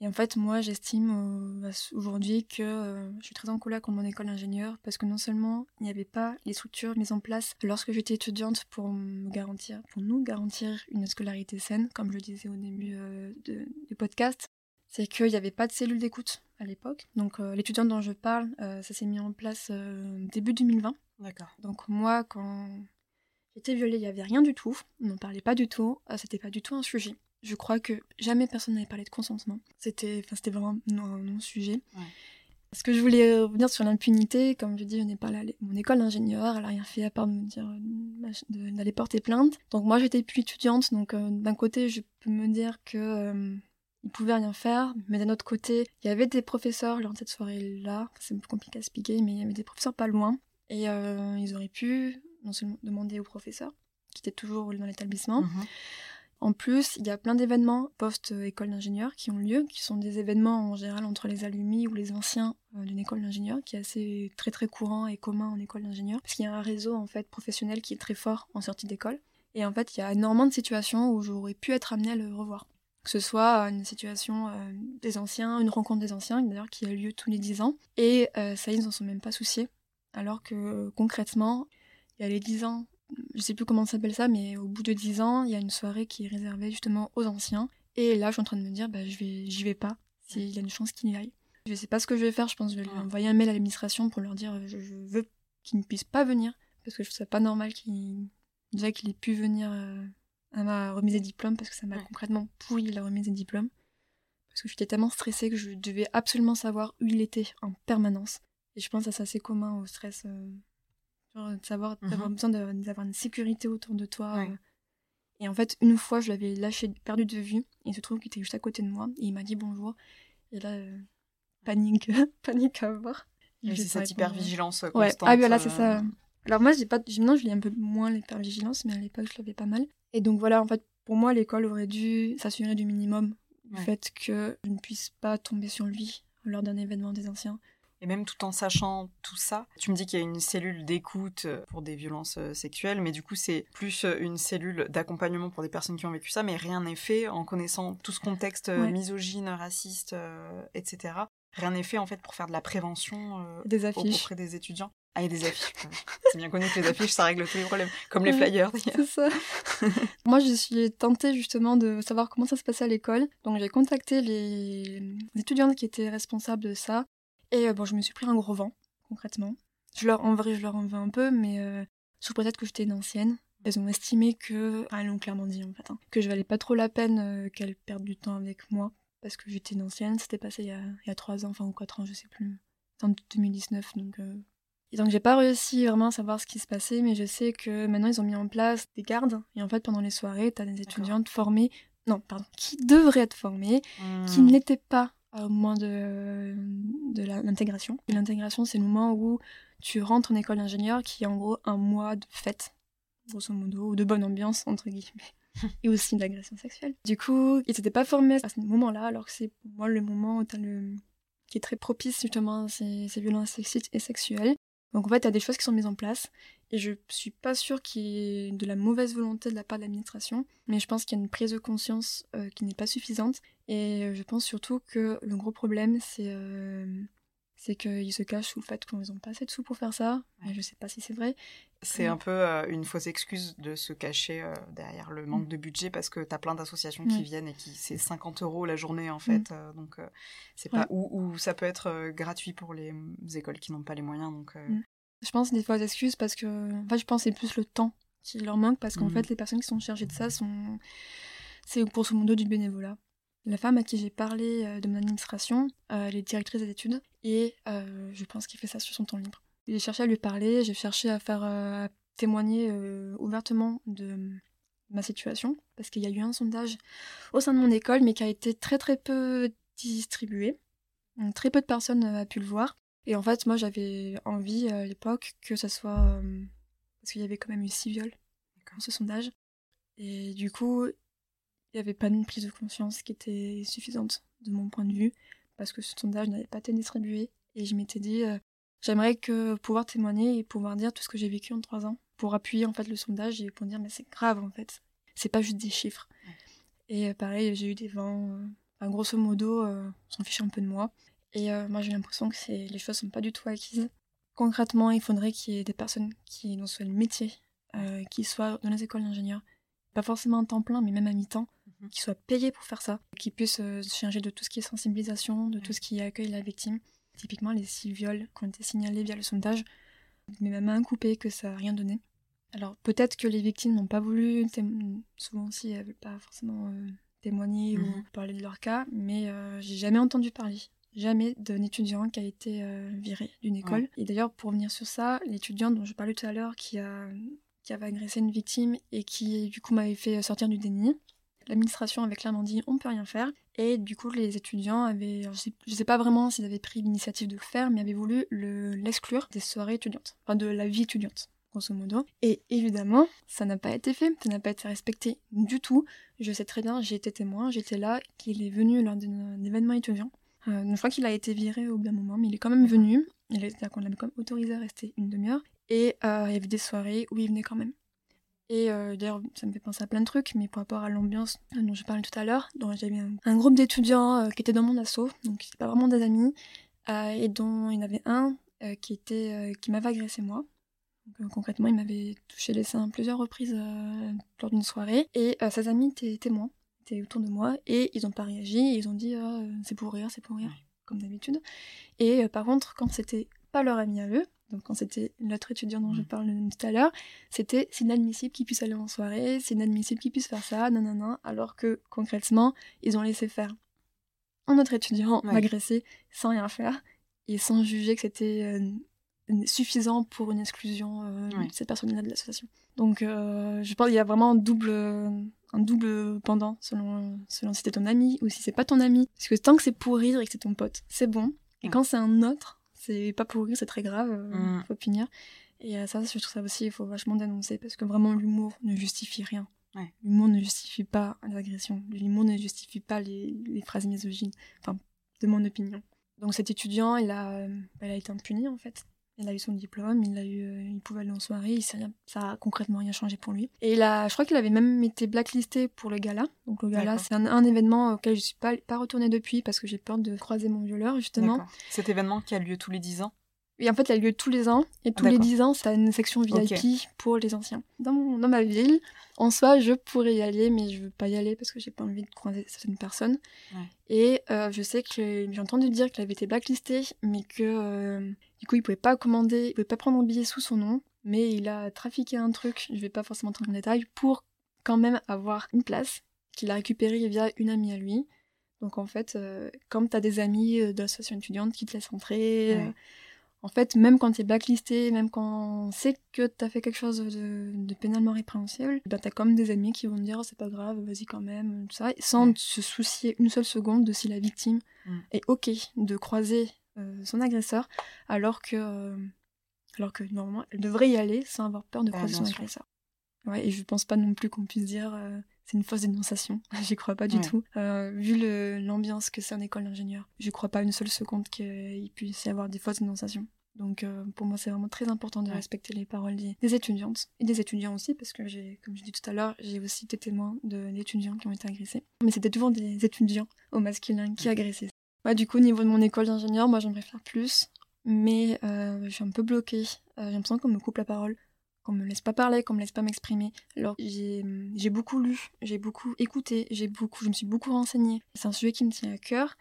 Et en fait, moi, j'estime euh, aujourd'hui que euh, je suis très en colère contre mon école d'ingénieur parce que non seulement il n'y avait pas les structures mises en place lorsque j'étais étudiante pour me garantir, pour nous garantir une scolarité saine, comme je le disais au début euh, du podcast, c'est qu'il n'y avait pas de cellule d'écoute à l'époque. Donc l'étudiante dont je parle, ça s'est mis en place début 2020. D'accord. Donc moi, quand j'étais violée, il n'y avait rien du tout, on n'en parlait pas du tout, c'était pas du tout un sujet. Je crois que jamais personne n'avait parlé de consentement. C'était, enfin, c'était vraiment un non-sujet. Parce que je voulais revenir sur l'impunité, comme je dis, je n'ai pas mon école d'ingénieur, elle n'a rien fait à part me dire euh, d'aller porter plainte. Donc moi j'étais plus étudiante, donc euh, d'un côté je peux me dire que ne euh, pouvaient rien faire, mais d'un autre côté il y avait des professeurs lors de cette soirée-là, c'est un peu compliqué à expliquer, mais il y avait des professeurs pas loin, et ils auraient pu non seulement demander aux professeurs, qui étaient toujours dans l'établissement, mhm. En plus, il y a plein d'événements post-école d'ingénieur qui ont lieu, qui sont des événements en général entre les alumni ou les anciens euh, d'une école d'ingénieur, qui est assez très très courant et commun en école d'ingénieur, parce qu'il y a un réseau en fait professionnel qui est très fort en sortie d'école. Et en fait, il y a énormément de situations où j'aurais pu être amenée à le revoir. Que ce soit une situation euh, des anciens, une rencontre des anciens, d'ailleurs, qui a lieu tous les 10 ans. Et euh, ça, ils n'en sont même pas souciés. Alors que concrètement, il y a les 10 ans je sais plus comment s'appelle ça, mais au bout de 10 ans, il y a une soirée qui est réservée justement aux anciens. Et là, je suis en train de me dire, bah, je vais, j'y vais pas, s'il y a une chance qu'il y aille. Je sais pas ce que je vais faire, je pense que je vais lui envoyer un mail à l'administration pour leur dire, je, veux qu'il ne puisse pas venir, parce que je trouve ça pas normal qu'il, déjà qu'il ait pu venir euh, à ma remise des diplômes, parce que ça m'a concrètement pourri la remise des diplômes. Parce que j'étais tellement stressée que je devais absolument savoir où il était en permanence. Et je pense que c'est assez commun au stress. Euh, de savoir, d'avoir mhm. besoin d'avoir une sécurité autour de toi. Euh. Et en fait, une fois, je l'avais lâché, perdu de vue. Et il se trouve qu'il était juste à côté de moi. Et il m'a dit bonjour. Et là, euh, panique, [LAUGHS] panique à voir. C'est cette hypervigilance constante. Ah, oui, là, c'est ça. Euh. Alors, moi, j'ai pas, maintenant, je lis un peu moins l'hypervigilance, mais à l'époque, je l'avais pas mal. Et donc, voilà, en fait, pour moi, l'école aurait dû s'assurer du minimum. Le fait que je ne puisse pas tomber sur lui lors d'un événement des anciens. Et même tout en sachant tout ça, tu me dis qu'il y a une cellule d'écoute euh, pour des violences euh, sexuelles, mais du coup c'est plus euh, une cellule d'accompagnement pour des personnes qui ont vécu ça, mais rien n'est fait en connaissant tout ce contexte misogyne, raciste, etc. Rien n'est fait en fait pour faire de la prévention des affiches. auprès des étudiants. Ah, il y a des affiches. c'est bien connu que les affiches, ça règle tous les problèmes, comme les flyers. C'est ça. [LAUGHS] Moi, je suis tentée justement de savoir comment ça se passait à l'école. Donc, j'ai contacté les étudiantes qui étaient responsables de ça. Et euh, bon, je me suis pris un gros vent, concrètement. Je leur, en vrai, je leur en veux un peu, mais euh, sous prétexte que j'étais une ancienne, elles ont estimé que, elles l'ont clairement dit en fait, hein, que je valais pas trop la peine euh, qu'elles perdent du temps avec moi parce que j'étais une ancienne. C'était passé il y a, il y a 3 ans, enfin ou 4 ans, je sais plus. En 2019, donc. Et donc j'ai pas réussi vraiment à savoir ce qui se passait, mais je sais que maintenant ils ont mis en place des gardes. Et en fait, pendant les soirées, tu as des étudiantes formées, non, pardon, qui devraient être formées, qui hmm. n'étaient pas au moment de, de l'intégration. L'intégration, c'est le moment où tu rentres en école d'ingénieur, qui est en gros un mois de fête, grosso modo, ou de bonne ambiance, entre guillemets. [LAUGHS] et aussi d'agression sexuelle. Du coup, ils n'étaient pas formés à ce moment-là, alors que c'est pour moi le moment où as le... qui est très propice justement à ces, ces violences sexistes et sexuelles. Donc en fait, il y a des choses qui sont mises en place et je suis pas sûre qu'il y ait de la mauvaise volonté de la part de l'administration, mais je pense qu'il y a une prise de conscience euh, qui n'est pas suffisante. Et je pense surtout que le gros problème c'est euh, c'est qu'ils se cachent sous le fait qu'ils n'ont pas assez de sous pour faire ça. Mais je sais pas si c'est vrai. C'est un peu euh, une fausse excuse de se cacher euh, derrière le manque mm. de budget parce que tu as plein d'associations qui viennent et qui c'est 50 euros la journée en fait. Mm. Euh, donc c'est pas ou, ça peut être gratuit pour les, écoles qui n'ont pas les moyens. Donc mm. je pense des fausses excuses parce que en je pense c'est plus le temps qui leur manque parce qu'en fait les personnes qui sont chargées de ça sont c'est pour ce monde du bénévolat. La femme à qui j'ai parlé euh, de mon administration, euh, elle est directrice d'études et euh, je pense qu'il fait ça sur son temps libre. J'ai cherché à lui parler, j'ai cherché à faire témoigner ouvertement de ma situation parce qu'il y a eu un sondage au sein de mon école mais qui a été très très peu distribué. très peu de personnes ont pu le voir. Et en fait, moi j'avais envie à l'époque que ça soit. parce qu'il y avait quand même eu six viols dans ce sondage. Et du coup, il n'y avait pas une prise de conscience qui était suffisante de mon point de vue, parce que ce sondage n'avait pas été distribué. Et je m'étais dit, euh, j'aimerais que pouvoir témoigner et pouvoir dire tout ce que j'ai vécu en trois ans, pour appuyer en fait le sondage et pour dire, mais c'est grave en fait, c'est pas juste des chiffres. Et euh, pareil, j'ai eu des vents, euh, grosso modo, on s'en fiche un peu de moi. Et moi j'ai l'impression que les choses sont pas du tout acquises. Concrètement, il faudrait qu'il y ait des personnes qui n'ont soit le métier, qui soient dans les écoles d'ingénieurs, pas forcément en temps plein, mais même à mi-temps. Qui soient payés pour faire ça, qui puissent euh, se charger de tout ce qui est sensibilisation, de tout ce qui accueille la victime. Typiquement, les six viols qui ont été signalés via le sondage, mais ma main coupée que ça n'a rien donné. Alors peut-être que les victimes n'ont pas voulu, souvent aussi elles ne veulent pas forcément euh, témoigner ou mhm. parler de leur cas, mais euh, j'ai jamais entendu parler jamais d'un étudiant qui a été viré d'une école. Et d'ailleurs, pour revenir sur ça, l'étudiant dont je parlais tout à l'heure, qui, a, qui avait agressé une victime et qui, du coup, m'avait fait sortir du déni, L'administration avait clairement dit on peut rien faire. Et du coup, les étudiants avaient, je sais, sais pas vraiment s'ils avaient pris l'initiative de le faire, mais avaient voulu l'exclure des soirées étudiantes, enfin de la vie étudiante, grosso modo. Et évidemment, ça n'a pas été fait, ça n'a pas été respecté du tout. Je sais très bien, j'ai été témoin, j'étais là, qu'il est venu lors d'un événement étudiant. Euh, une fois qu'il a été viré au bout d'un moment, mais il est quand même venu. Il est, qu'on l'avait quand même autorisé à rester une demi-heure. Et euh, il y avait des soirées où il venait quand même. Et euh, d'ailleurs, ça me fait penser à plein de trucs, mais par rapport à l'ambiance dont je parlais tout à l'heure, j'avais un, un, groupe d'étudiants euh, qui étaient dans mon assaut, donc c'était pas vraiment des amis, euh, et dont il y en avait un qui était qui m'avait agressé moi. Donc, concrètement, il m'avait touché les seins plusieurs reprises lors d'une soirée, et ses amis étaient témoins, étaient autour de moi, et ils n'ont pas réagi, ils ont dit c'est pour rire, c'est pour rire, comme d'habitude. Et par contre, quand c'était pas leur ami à eux, donc quand c'était l'autre étudiant dont je mm. parle tout à l'heure, c'était c'est inadmissible qu'ils puissent aller en soirée, c'est inadmissible qu'ils puissent faire ça, non, alors que concrètement, ils ont laissé faire. Un autre étudiant agressé sans rien faire et sans juger que c'était euh, suffisant pour une exclusion euh, de cette personne-là de l'association. Donc euh, je pense qu'il y a vraiment un double, un double pendant selon, selon si c'était ton ami ou si c'est pas ton ami. Parce que tant que c'est pour rire et que c'est ton pote, c'est bon. Et quand c'est un autre, c'est pas pour rire, c'est très grave, il euh, mm. faut punir. Et euh, ça, je trouve ça aussi, il faut vachement dénoncer parce que vraiment l'humour ne justifie rien. L'humour ne justifie pas les agressions, l'humour ne justifie pas les, les, phrases misogynes, enfin, de mon opinion. Donc cet étudiant, il a, il a été impuni en fait. Il a eu son diplôme, il, a eu, euh, il pouvait aller en soirée, ça a concrètement rien changé pour lui. Et il a, je crois qu'il avait même été blacklisté pour le gala. Donc le gala, c'est un, événement auquel je suis pas, pas retournée depuis parce que j'ai peur de croiser mon violeur, justement. Cet événement qui a lieu tous les 10 ans? Et en fait, il a lieu tous les ans. Et tous les 10 ans, c'est une section VIP pour les anciens. Dans, dans, ma ville, en soi, je pourrais y aller, mais je veux pas y aller parce que j'ai pas envie de croiser certaines personnes. Et euh, je sais que j'ai entendu dire qu'il avait été blacklisté, mais que euh, du coup, il pouvait pas commander, il pouvait pas prendre un billet sous son nom, mais il a trafiqué un truc, je vais pas forcément entrer en détail, pour quand même avoir une place qu'il a récupérée via une amie à lui. Donc en fait, euh, comme tu as des amis de l'association étudiante qui te laissent entrer En fait, même quand tu es blacklisté, même quand on sait que tu as fait quelque chose de, pénalement répréhensible, ben tu as même des amis qui vont te dire oh, c'est pas grave, vas-y quand même, tout ça, sans se soucier une seule seconde de si la victime est ok de croiser euh, son agresseur, alors que, euh, alors que normalement elle devrait y aller sans avoir peur de croiser son agresseur. Ouais, et je pense pas non plus qu'on puisse dire euh, c'est une fausse dénonciation. [LAUGHS] J'y crois pas du tout. Euh, vu l'ambiance que c'est en école d'ingénieur, je crois pas une seule seconde qu'il puisse y avoir des fausses dénonciations. Donc euh, pour moi, c'est vraiment très important de respecter les paroles des, étudiantes et des étudiants aussi, parce que j'ai, comme je dis tout à l'heure, j'ai aussi été témoin d'étudiants qui ont été agressés. Mais c'était toujours des étudiants au masculin qui agressaient. Ouais, du coup, au niveau de mon école d'ingénieur, moi j'aimerais faire plus, mais je suis un peu bloquée. j'ai l'impression qu'on me coupe la parole qu'on me laisse pas parler, qu'on me laisse pas m'exprimer. Alors j'ai beaucoup lu, j'ai beaucoup écouté, j'ai beaucoup, je me suis beaucoup renseignée. C'est un sujet qui me tient à cœur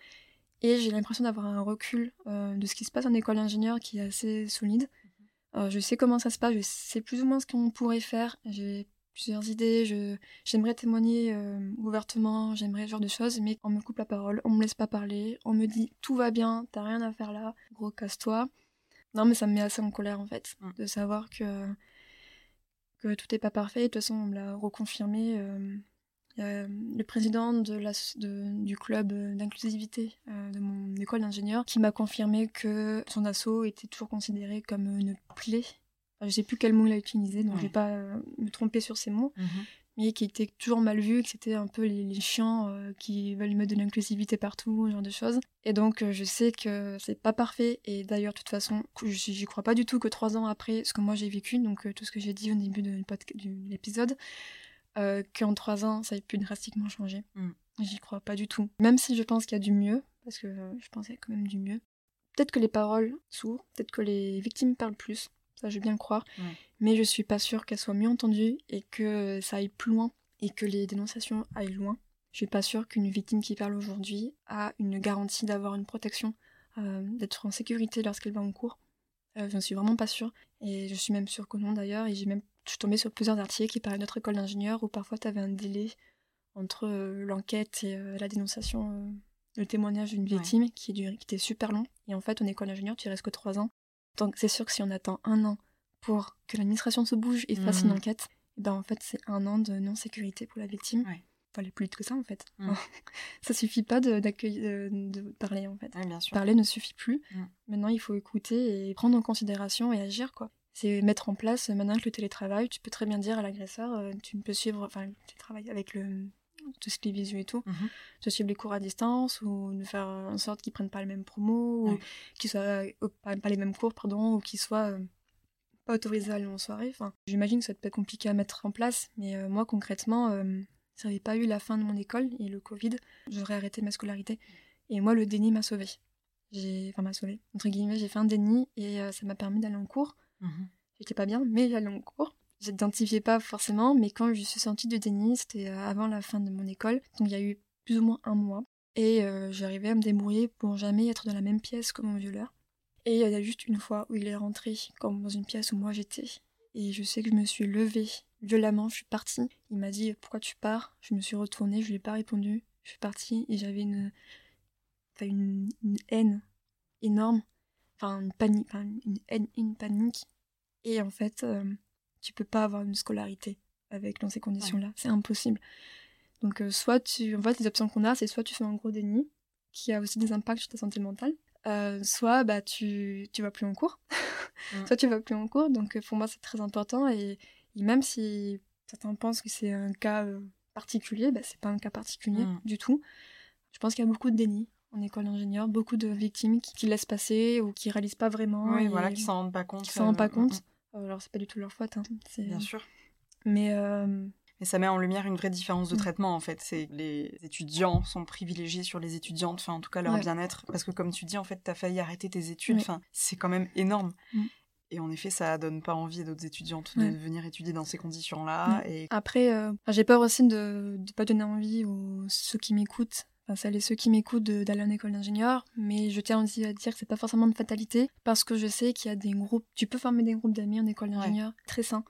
et j'ai l'impression d'avoir un recul euh, de ce qui se passe en école d'ingénieur qui est assez solide. Mhm. Euh, je sais comment ça se passe, je sais plus ou moins ce qu'on pourrait faire. J'ai plusieurs idées, j'aimerais témoigner euh, ouvertement, j'aimerais ce genre de choses, mais on me coupe la parole, on me laisse pas parler, on me dit tout va bien, t'as rien à faire là, gros casse-toi. Non mais ça me met assez en colère en fait, mm. de savoir que tout n'est pas parfait. De toute façon, on me l'a reconfirmé. Euh, le président de la, du club d'inclusivité euh, de mon école d'ingénieur qui m'a confirmé que son assaut était toujours considéré comme une plaie. Je ne sais plus quel mot il a utilisé, donc je ne vais pas euh, me tromper sur ces mots. Mhm mais qui était toujours mal vu, que c'était un peu les, chiens euh, qui veulent mettre de l'inclusivité partout, ce genre de choses. Et donc euh, je sais que c'est pas parfait, et d'ailleurs de toute façon, j'y crois pas du tout que trois ans après ce que moi j'ai vécu, donc euh, tout ce que j'ai dit au début de, l'épisode, qu'en trois ans ça ait pu drastiquement changer. Mm. J'y crois pas du tout. Même si je pense qu'il y a du mieux, parce que je pense qu'il y a quand même du mieux. Peut-être que les paroles s'ouvrent, peut-être que les victimes parlent plus, ça je veux bien le croire, mais je suis pas sûre qu'elle soit mieux entendue et que ça aille plus loin et que les dénonciations aillent loin. Je suis pas sûre qu'une victime qui parle aujourd'hui a une garantie d'avoir une protection, euh, d'être en sécurité lorsqu'elle va en cours. Euh, je ne suis vraiment pas sûre et je suis même sûre que non d'ailleurs et j'ai même je suis tombée sur plusieurs articles qui parlaient de notre école d'ingénieur où parfois tu avais un délai entre euh, l'enquête et la dénonciation, le témoignage d'une victime qui, qui était super long. Et en fait, en école d'ingénieur, tu restes que trois ans. Donc c'est sûr que si on attend un an pour que l'administration se bouge et fasse une mmh. enquête, eh ben en fait c'est un an de non-sécurité pour la victime. Ouais. Faut aller plus vite que ça en fait. Mmh. [LAUGHS] ça suffit pas de, d'accueillir, de, parler en fait. bien sûr. Parler ne suffit plus. Mmh. Maintenant il faut écouter et prendre en considération et agir quoi. C'est mettre en place, maintenant que le télétravail, tu peux très bien dire à l'agresseur, euh, tu peux suivre, enfin tu travailles avec le tout ce qui est visuel et tout, de suivre les cours à distance ou de faire en sorte qu'ils prennent pas les mêmes promos ou qu'ils soient euh, pas, les mêmes cours pardon ou qu'ils soient euh, pas autorisé à aller en soirée. Enfin, j'imagine que ça peut être compliqué à mettre en place, mais euh, moi concrètement, euh, ça n'avait pas eu la fin de mon école et le Covid, j'aurais arrêté ma scolarité. Et moi, le déni m'a sauvé. J'ai, enfin, m'a sauvé. Entre guillemets, j'ai fait un déni et ça m'a permis d'aller en cours. Mhm. J'étais pas bien, mais j'allais en cours. J'identifiais pas forcément, mais quand je suis sortie du déni, c'était avant la fin de mon école. Donc il y a eu plus ou moins un mois. Et j'arrivais à me débrouiller pour jamais être dans la même pièce que mon violeur. Et il y a juste une fois où il est rentré, dans une pièce où moi j'étais. Et je sais que je me suis levée violemment, je suis partie. Il m'a dit Pourquoi tu pars? Je me suis retournée, je lui ai pas répondu. Je suis partie et j'avais une... Enfin, une, haine énorme. Enfin, une panique. Enfin, une haine, une panique. Et en fait, euh, tu peux pas avoir une scolarité avec dans ces conditions-là. C'est impossible. Donc, euh, soit tu. En fait, les options qu'on a, c'est soit tu fais un gros déni, qui a aussi des impacts sur ta santé mentale, euh, soit bah, tu, tu vas plus en cours, mm. [LAUGHS] soit tu vas plus en cours. Donc pour moi, c'est très important. Et, même si certains pensent que c'est un cas euh, particulier, bah, c'est pas un cas particulier mm. du tout. Je pense qu'il y a beaucoup de déni en école d'ingénieur, beaucoup de victimes qui, laissent passer ou qui réalisent pas vraiment. Oui, voilà, qui s'en rendent pas compte. Qui s'en rendent pas compte. Alors c'est pas du tout leur faute. Hein. Bien sûr. Mais et ça met en lumière une vraie différence de mm. traitement en fait. C'est les étudiants sont privilégiés sur les étudiantes, enfin en tout cas leur bien-être, parce que comme tu dis en fait t'as failli arrêter tes études, enfin c'est quand même énorme. Mm. Et en effet, ça donne pas envie à d'autres étudiantes de venir étudier dans ces conditions-là. Et... Après, euh, j'ai peur aussi de ne pas donner envie aux ceux qui m'écoutent enfin celles et ceux qui m'écoutent d'aller en école d'ingénieur, mais je tiens aussi à dire que c'est pas forcément de fatalité, parce que je sais qu'il y a des groupes, tu peux former des groupes d'amis en école d'ingénieur très sains,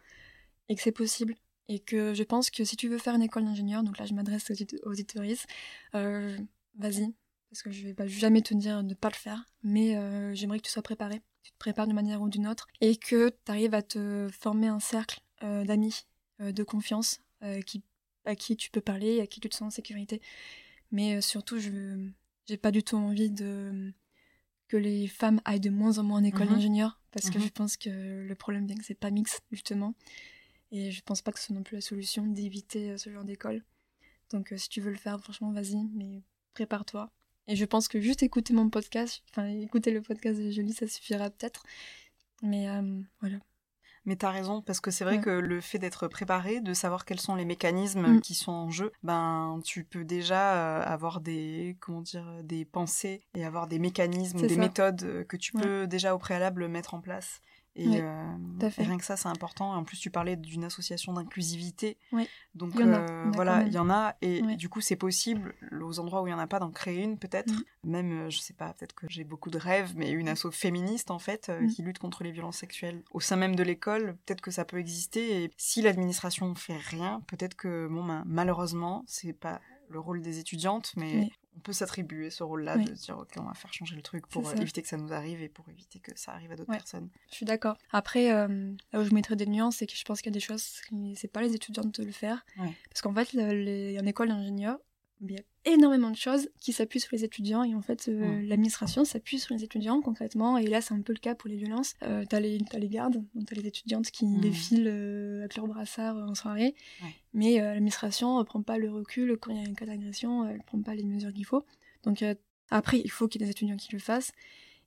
et que c'est possible. Et que je pense que si tu veux faire une école d'ingénieur, donc là je m'adresse aux, auditoristes, euh, vas-y, parce que je vais pas jamais te dire de ne pas le faire, mais euh, j'aimerais que tu sois préparé tu te prépares d'une manière ou d'une autre, et que tu arrives à te former un cercle d'amis, de confiance, qui, à qui tu peux parler, à qui tu te sens en sécurité. Mais surtout, je n'ai pas du tout envie de que les femmes aillent de moins en moins en école mhm. d'ingénieur parce que mhm. je pense que le problème vient que c'est pas mix justement et je pense pas que ce soit non plus la solution d'éviter euh, ce genre d'école donc euh, si tu veux le faire franchement vas-y mais prépare-toi et je pense que juste écouter mon podcast enfin écouter le podcast de Jolie ça suffira peut-être mais euh, voilà mais tu as raison, parce que c'est vrai que le fait d'être préparé, de savoir quels sont les mécanismes mm. qui sont en jeu, ben tu peux déjà euh, avoir des comment dire des pensées et avoir des mécanismes, des méthodes que tu peux déjà au préalable mettre en place. Et, euh, rien que ça, c'est important. En plus, tu parlais d'une association d'inclusivité. Donc euh, voilà, il y en a. Et du coup, c'est possible, aux endroits où il n'y en a pas, d'en créer une peut-être. Mm. Même, euh, je sais pas, peut-être que j'ai beaucoup de rêves, mais une asso féministe en fait, mm. qui lutte contre les violences sexuelles au sein même de l'école, peut-être que ça peut exister. Et si l'administration ne fait rien, peut-être que, bon, ben, malheureusement, c'est pas le rôle des étudiantes, mais on peut s'attribuer ce rôle-là de dire ok on va faire changer le truc pour euh, éviter que ça nous arrive et pour éviter que ça arrive à d'autres personnes. Je suis d'accord. Après euh, là où je mettrais des nuances c'est que je pense qu'il y a des choses c'est pas les étudiantes de le faire. Parce qu'en fait les, en école d'ingénieur il y a énormément de choses qui s'appuient sur les étudiants et en fait euh, l'administration s'appuie sur les étudiants concrètement. Et là c'est un peu le cas pour les violences. Euh, t'as les as les gardes donc t'as les étudiantes qui mmh. défilent euh, avec leur brassard en soirée. Mais l'administration ne prend pas le recul quand il y a un cas d'agression elle prend pas les mesures qu'il faut. Donc après il faut qu'il y ait des étudiants qui le fassent.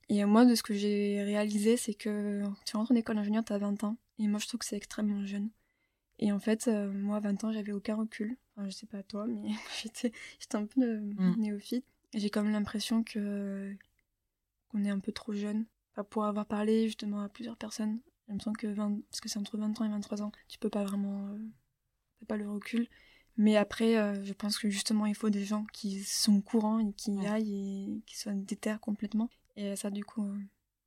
Et moi de ce que j'ai réalisé c'est que tu rentres en école d'ingénieur t'as 20 ans. Et moi je trouve que c'est extrêmement jeune et en fait, moi, à 20 ans, j'avais aucun recul. Enfin, je sais pas toi, mais [LAUGHS] j'étais, un peu mmh. néophyte. Et j'ai quand même l'impression que qu'on est un peu trop jeune. pour avoir parlé justement à plusieurs personnes, il me semble que 20, parce que c'est entre 20 ans et 23 ans, tu peux pas vraiment. Euh, pas le recul. Mais après, euh, je pense que justement, il faut des gens qui sont courants et qui aillent et qui soient déter complètement. Et ça, du coup,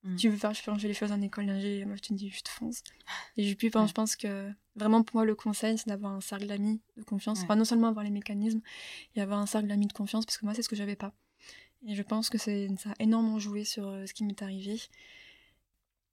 euh, Mm. Tu veux faire changer les choses en école d'ingé, moi je te dis juste fonce. [LAUGHS] Et puis je pense que vraiment pour moi le conseil c'est d'avoir un cercle d'amis de confiance. Enfin non seulement avoir les mécanismes et avoir un cercle d'amis de confiance parce que moi c'est ce que j'avais pas. Et je pense que ça a énormément joué sur euh, ce qui m'est arrivé.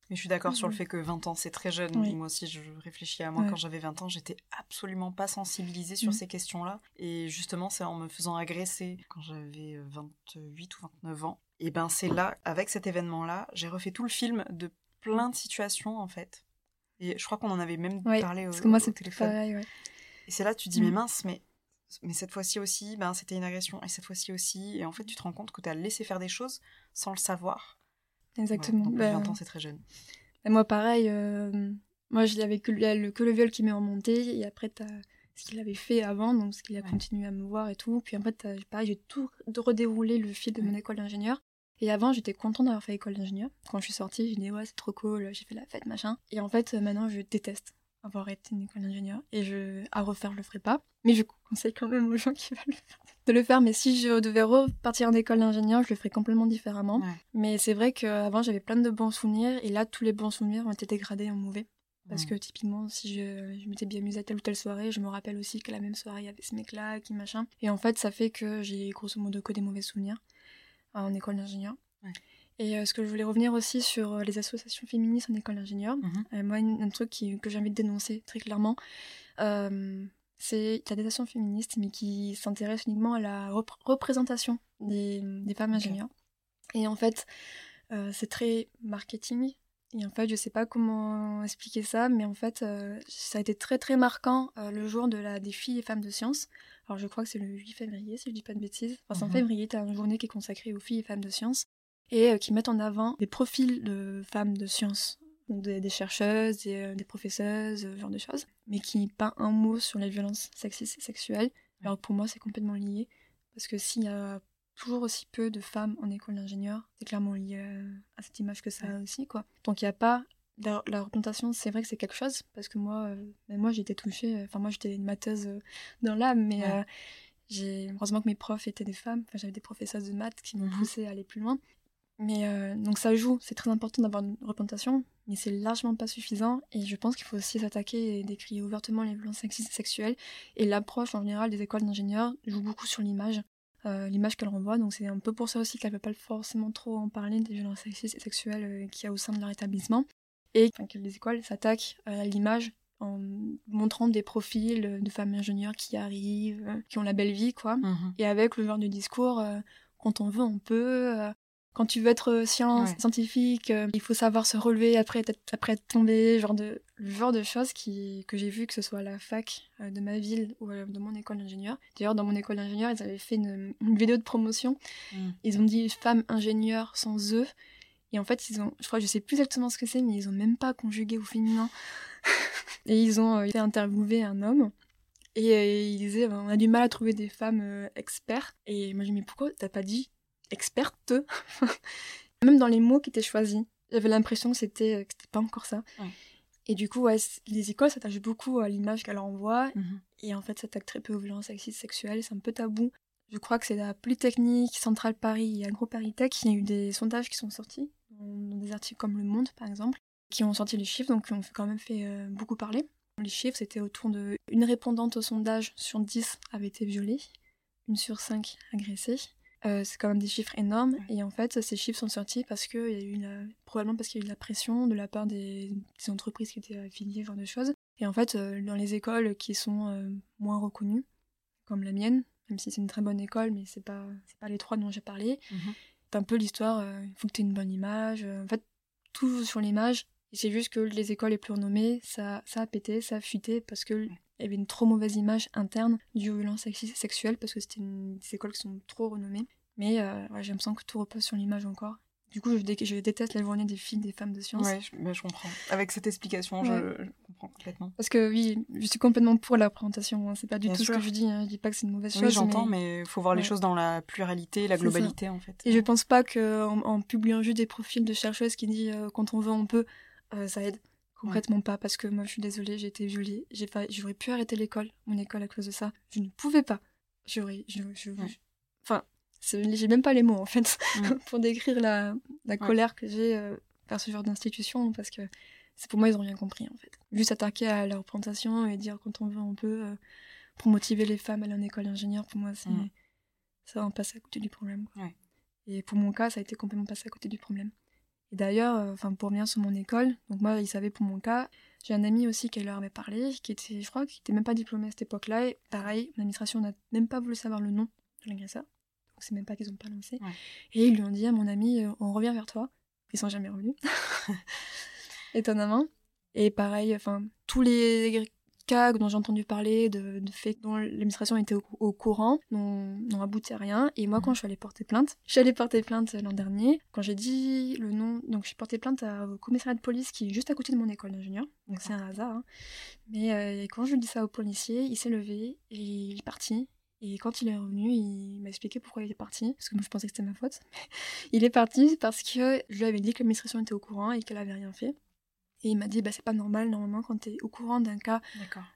Mais je suis d'accord sur le fait que 20 ans, c'est très jeune. Moi aussi, je réfléchis à moi quand j'avais 20 ans, j'étais absolument pas sensibilisée sur mm. ces questions-là. Et justement, c'est en me faisant agresser quand j'avais 28 ou 29 ans et ben c'est là, avec cet événement-là, j'ai refait tout le film de plein de situations en fait. Et je crois qu'on en avait même parlé au, parce que moi, c'est téléphone. Pareil, Et c'est là tu dis, mais mm. mince, mais, mais cette fois-ci aussi, ben, c'était une agression, et cette fois-ci aussi. Et en fait, tu te rends compte que tu as laissé faire des choses sans le savoir. Exactement. donc, 20 ben, ans, c'est très jeune. Et moi, pareil, euh, moi, je n'avais que, le, que le viol qui m'est remonté, et après, tu as ce qu'il avait fait avant, donc ce qu'il a continué à me voir et tout. Puis en fait, pareil, j'ai tout redéroulé le fil de mon école d'ingénieur. Et avant, j'étais contente d'avoir fait école d'ingénieur. Quand je suis sortie, j'ai dit ouais, c'est trop cool, j'ai fait la fête, machin. Et en fait, maintenant, je déteste avoir été une école d'ingénieur. Et je, à refaire, je le ferai pas. Mais je conseille quand même aux gens qui veulent le faire de le faire. Mais si je devais repartir en école d'ingénieur, je le ferais complètement différemment. Mais c'est vrai qu'avant, j'avais plein de bons souvenirs. Et là, tous les bons souvenirs ont été dégradés en mauvais. Parce que typiquement, si je, je m'étais bien amusée à telle ou telle soirée, je me rappelle aussi que la même soirée, il y avait ce mec-là, qui machin. Et en fait, ça fait que j'ai grosso modo que des mauvais souvenirs en école d'ingénieur. Et euh, ce que je voulais revenir aussi sur euh, les associations féministes en école d'ingénieur, mhm. euh, moi, un truc que j'ai envie de dénoncer très clairement, c'est qu'il y a des associations féministes, mais qui s'intéressent uniquement à la représentation des, des femmes ingénieurs. Et en fait, c'est très marketing. Et en fait, je sais pas comment expliquer ça, mais en fait, ça a été très très marquant le jour de la des filles et femmes de sciences. Alors, je crois que c'est le 8 février, si je dis pas de bêtises. Enfin, c'est en mhm. février, tu as une journée qui est consacrée aux filles et femmes de sciences et euh, qui mettent en avant des profils de femmes de sciences, des, chercheuses, des, euh, des professeuses, ce genre de choses, mais qui pas un mot sur les violences sexistes et sexuelles. Alors pour moi, c'est complètement lié, parce que s'il y a toujours aussi peu de femmes en école d'ingénieur, c'est clairement lié à cette image que ça a aussi, quoi. Donc il n'y a pas la, représentation, c'est vrai que c'est quelque chose, parce que moi, euh, moi été touchée, enfin moi j'étais une mateuse dans l'âme, mais j'ai heureusement que mes profs étaient des femmes, enfin, j'avais des professeurs de maths qui m'ont mmh poussé à aller plus loin, mais euh, donc ça joue, c'est très important d'avoir une représentation, mais c'est largement pas suffisant. Et je pense qu'il faut aussi s'attaquer et décrire ouvertement les violences sexuelles. Et l'approche en général des écoles d'ingénieurs joue beaucoup sur l'image. L'image qu'elle renvoie. Donc c'est un peu pour ça aussi qu'elle ne veut pas forcément trop en parler des violences sexistes et sexuelles qu'il y a au sein de leur établissement. Et que les écoles s'attaquent à l'image en montrant des profils de femmes ingénieures qui arrivent, qui ont la belle vie, quoi. Mhm. Et avec le genre de discours, quand on veut, on peut quand tu veux être science, scientifique, euh, il faut savoir se relever après être, après être tombé, genre de, le genre de choses qui, que j'ai vu que ce soit à la fac euh, de ma ville ou euh, de mon école d'ingénieur. D'ailleurs, dans mon école d'ingénieur, ils avaient fait une, vidéo de promotion. Mm. Ils ont dit femme ingénieure sans eux. Et en fait, ils ont, je crois, je sais plus exactement ce que c'est, mais ils ont même pas conjugué au féminin. [LAUGHS] et ils ont été interviewé un homme. Et il disait, on a du mal à trouver des femmes experts. Et moi, je me dis, mais pourquoi t'as pas dit experte. [LAUGHS] Même dans les mots qui étaient choisis, j'avais l'impression que c'était euh, pas encore ça. Et du coup, les écoles s'attachent beaucoup à l'image qu'elles envoient. Mhm. Et en fait, s'attaquent très peu aux violences sexistes sexuelles. C'est un peu tabou. Je crois que c'est la Polytechnique, Centrale Paris et AgroParisTech. Il y a eu des sondages qui sont sortis, dans des articles comme Le Monde, par exemple, qui ont sorti les chiffres, donc qui ont quand même fait euh, beaucoup parler. Les chiffres, c'était autour de... Une répondante au sondage sur 10 avait été violée, une sur 5 agressée, euh, c'est quand même des chiffres énormes. Et en fait, ces chiffres sont sortis parce que y a eu probablement parce qu'il y a eu de la pression de la part des, entreprises qui étaient affiliées, genre de choses. Et en fait, euh, dans les écoles qui sont euh, moins reconnues, comme la mienne, même si c'est une très bonne école, mais c'est pas, c'est pas les trois dont j'ai parlé, mhm. c'est un peu l'histoire, il faut que tu aies une bonne image. en fait, tout sur l'image. Et c'est juste que les écoles les plus renommées, ça, ça a pété, ça a fuité parce que il y avait une trop mauvaise image interne du violence sexuelle parce que c'était des écoles qui sont trop renommées. Mais euh, j'ai l'impression que tout repose sur l'image encore. Du coup, je, je, déteste la journée des filles, des femmes de sciences. Ouais, je, je comprends. Avec cette explication, je, comprends complètement. Parce que oui, je suis complètement pour la présentation. Hein. C'est pas du tout ce que je dis. Hein. Je dis pas que c'est une mauvaise chose. Oui, j'entends, mais il faut voir les choses dans la pluralité, la globalité, en fait. Et je pense pas qu'en en, publiant juste des profils de chercheuses qui disent euh, quand on veut, on peut, euh, ça aide. Concrètement pas, parce que moi je suis désolée, j'ai été violée. J'aurais pu arrêter l'école, mon école à cause de ça. Je ne pouvais pas. J'aurais. Je, Enfin, j'ai même pas les mots en fait [LAUGHS] pour décrire la, la colère que j'ai euh, vers ce genre d'institution, parce que c'est pour moi, ils ont rien compris en fait. Juste attaquer à la représentation et dire quand on veut, on peut, euh, pour motiver les femmes à aller en école d'ingénieur, pour moi, c'est. Ça, on passe à côté du problème. Et pour mon cas, ça a été complètement passé à côté du problème. Et d'ailleurs, euh, enfin pour revenir sur mon école, donc moi, ils savaient pour mon cas. J'ai un ami aussi qui leur avait parlé, qui était, je crois, qui était même pas diplômé à cette époque-là. Et pareil, l'administration n'a même pas voulu savoir le nom de l'agresseur. Donc c'est même pas qu'ils ont pas lancé. Et ils lui ont dit à mon ami, euh, on revient vers toi. Ils sont jamais revenus. [LAUGHS] Étonnamment. Et pareil, enfin, tous les cas dont j'ai entendu parler, de, de faits dont l'administration était au, courant, n'ont abouti à rien. Et moi, quand je suis allée porter plainte, je suis allée porter plainte l'an dernier. Quand j'ai dit le nom, donc je suis porté plainte au commissariat de police qui est juste à côté de mon école d'ingénieur. Donc c'est un hasard. Hein. Mais euh, quand je lui dis ça au policier, il s'est levé et il est parti. Et quand il est revenu, il m'a expliqué pourquoi il est parti, parce que moi je pensais que c'était ma faute. [LAUGHS] il est parti parce que je lui avais dit que l'administration était au courant et qu'elle avait rien fait. Et il m'a dit, bah, c'est pas normal, normalement, quand tu es au courant d'un cas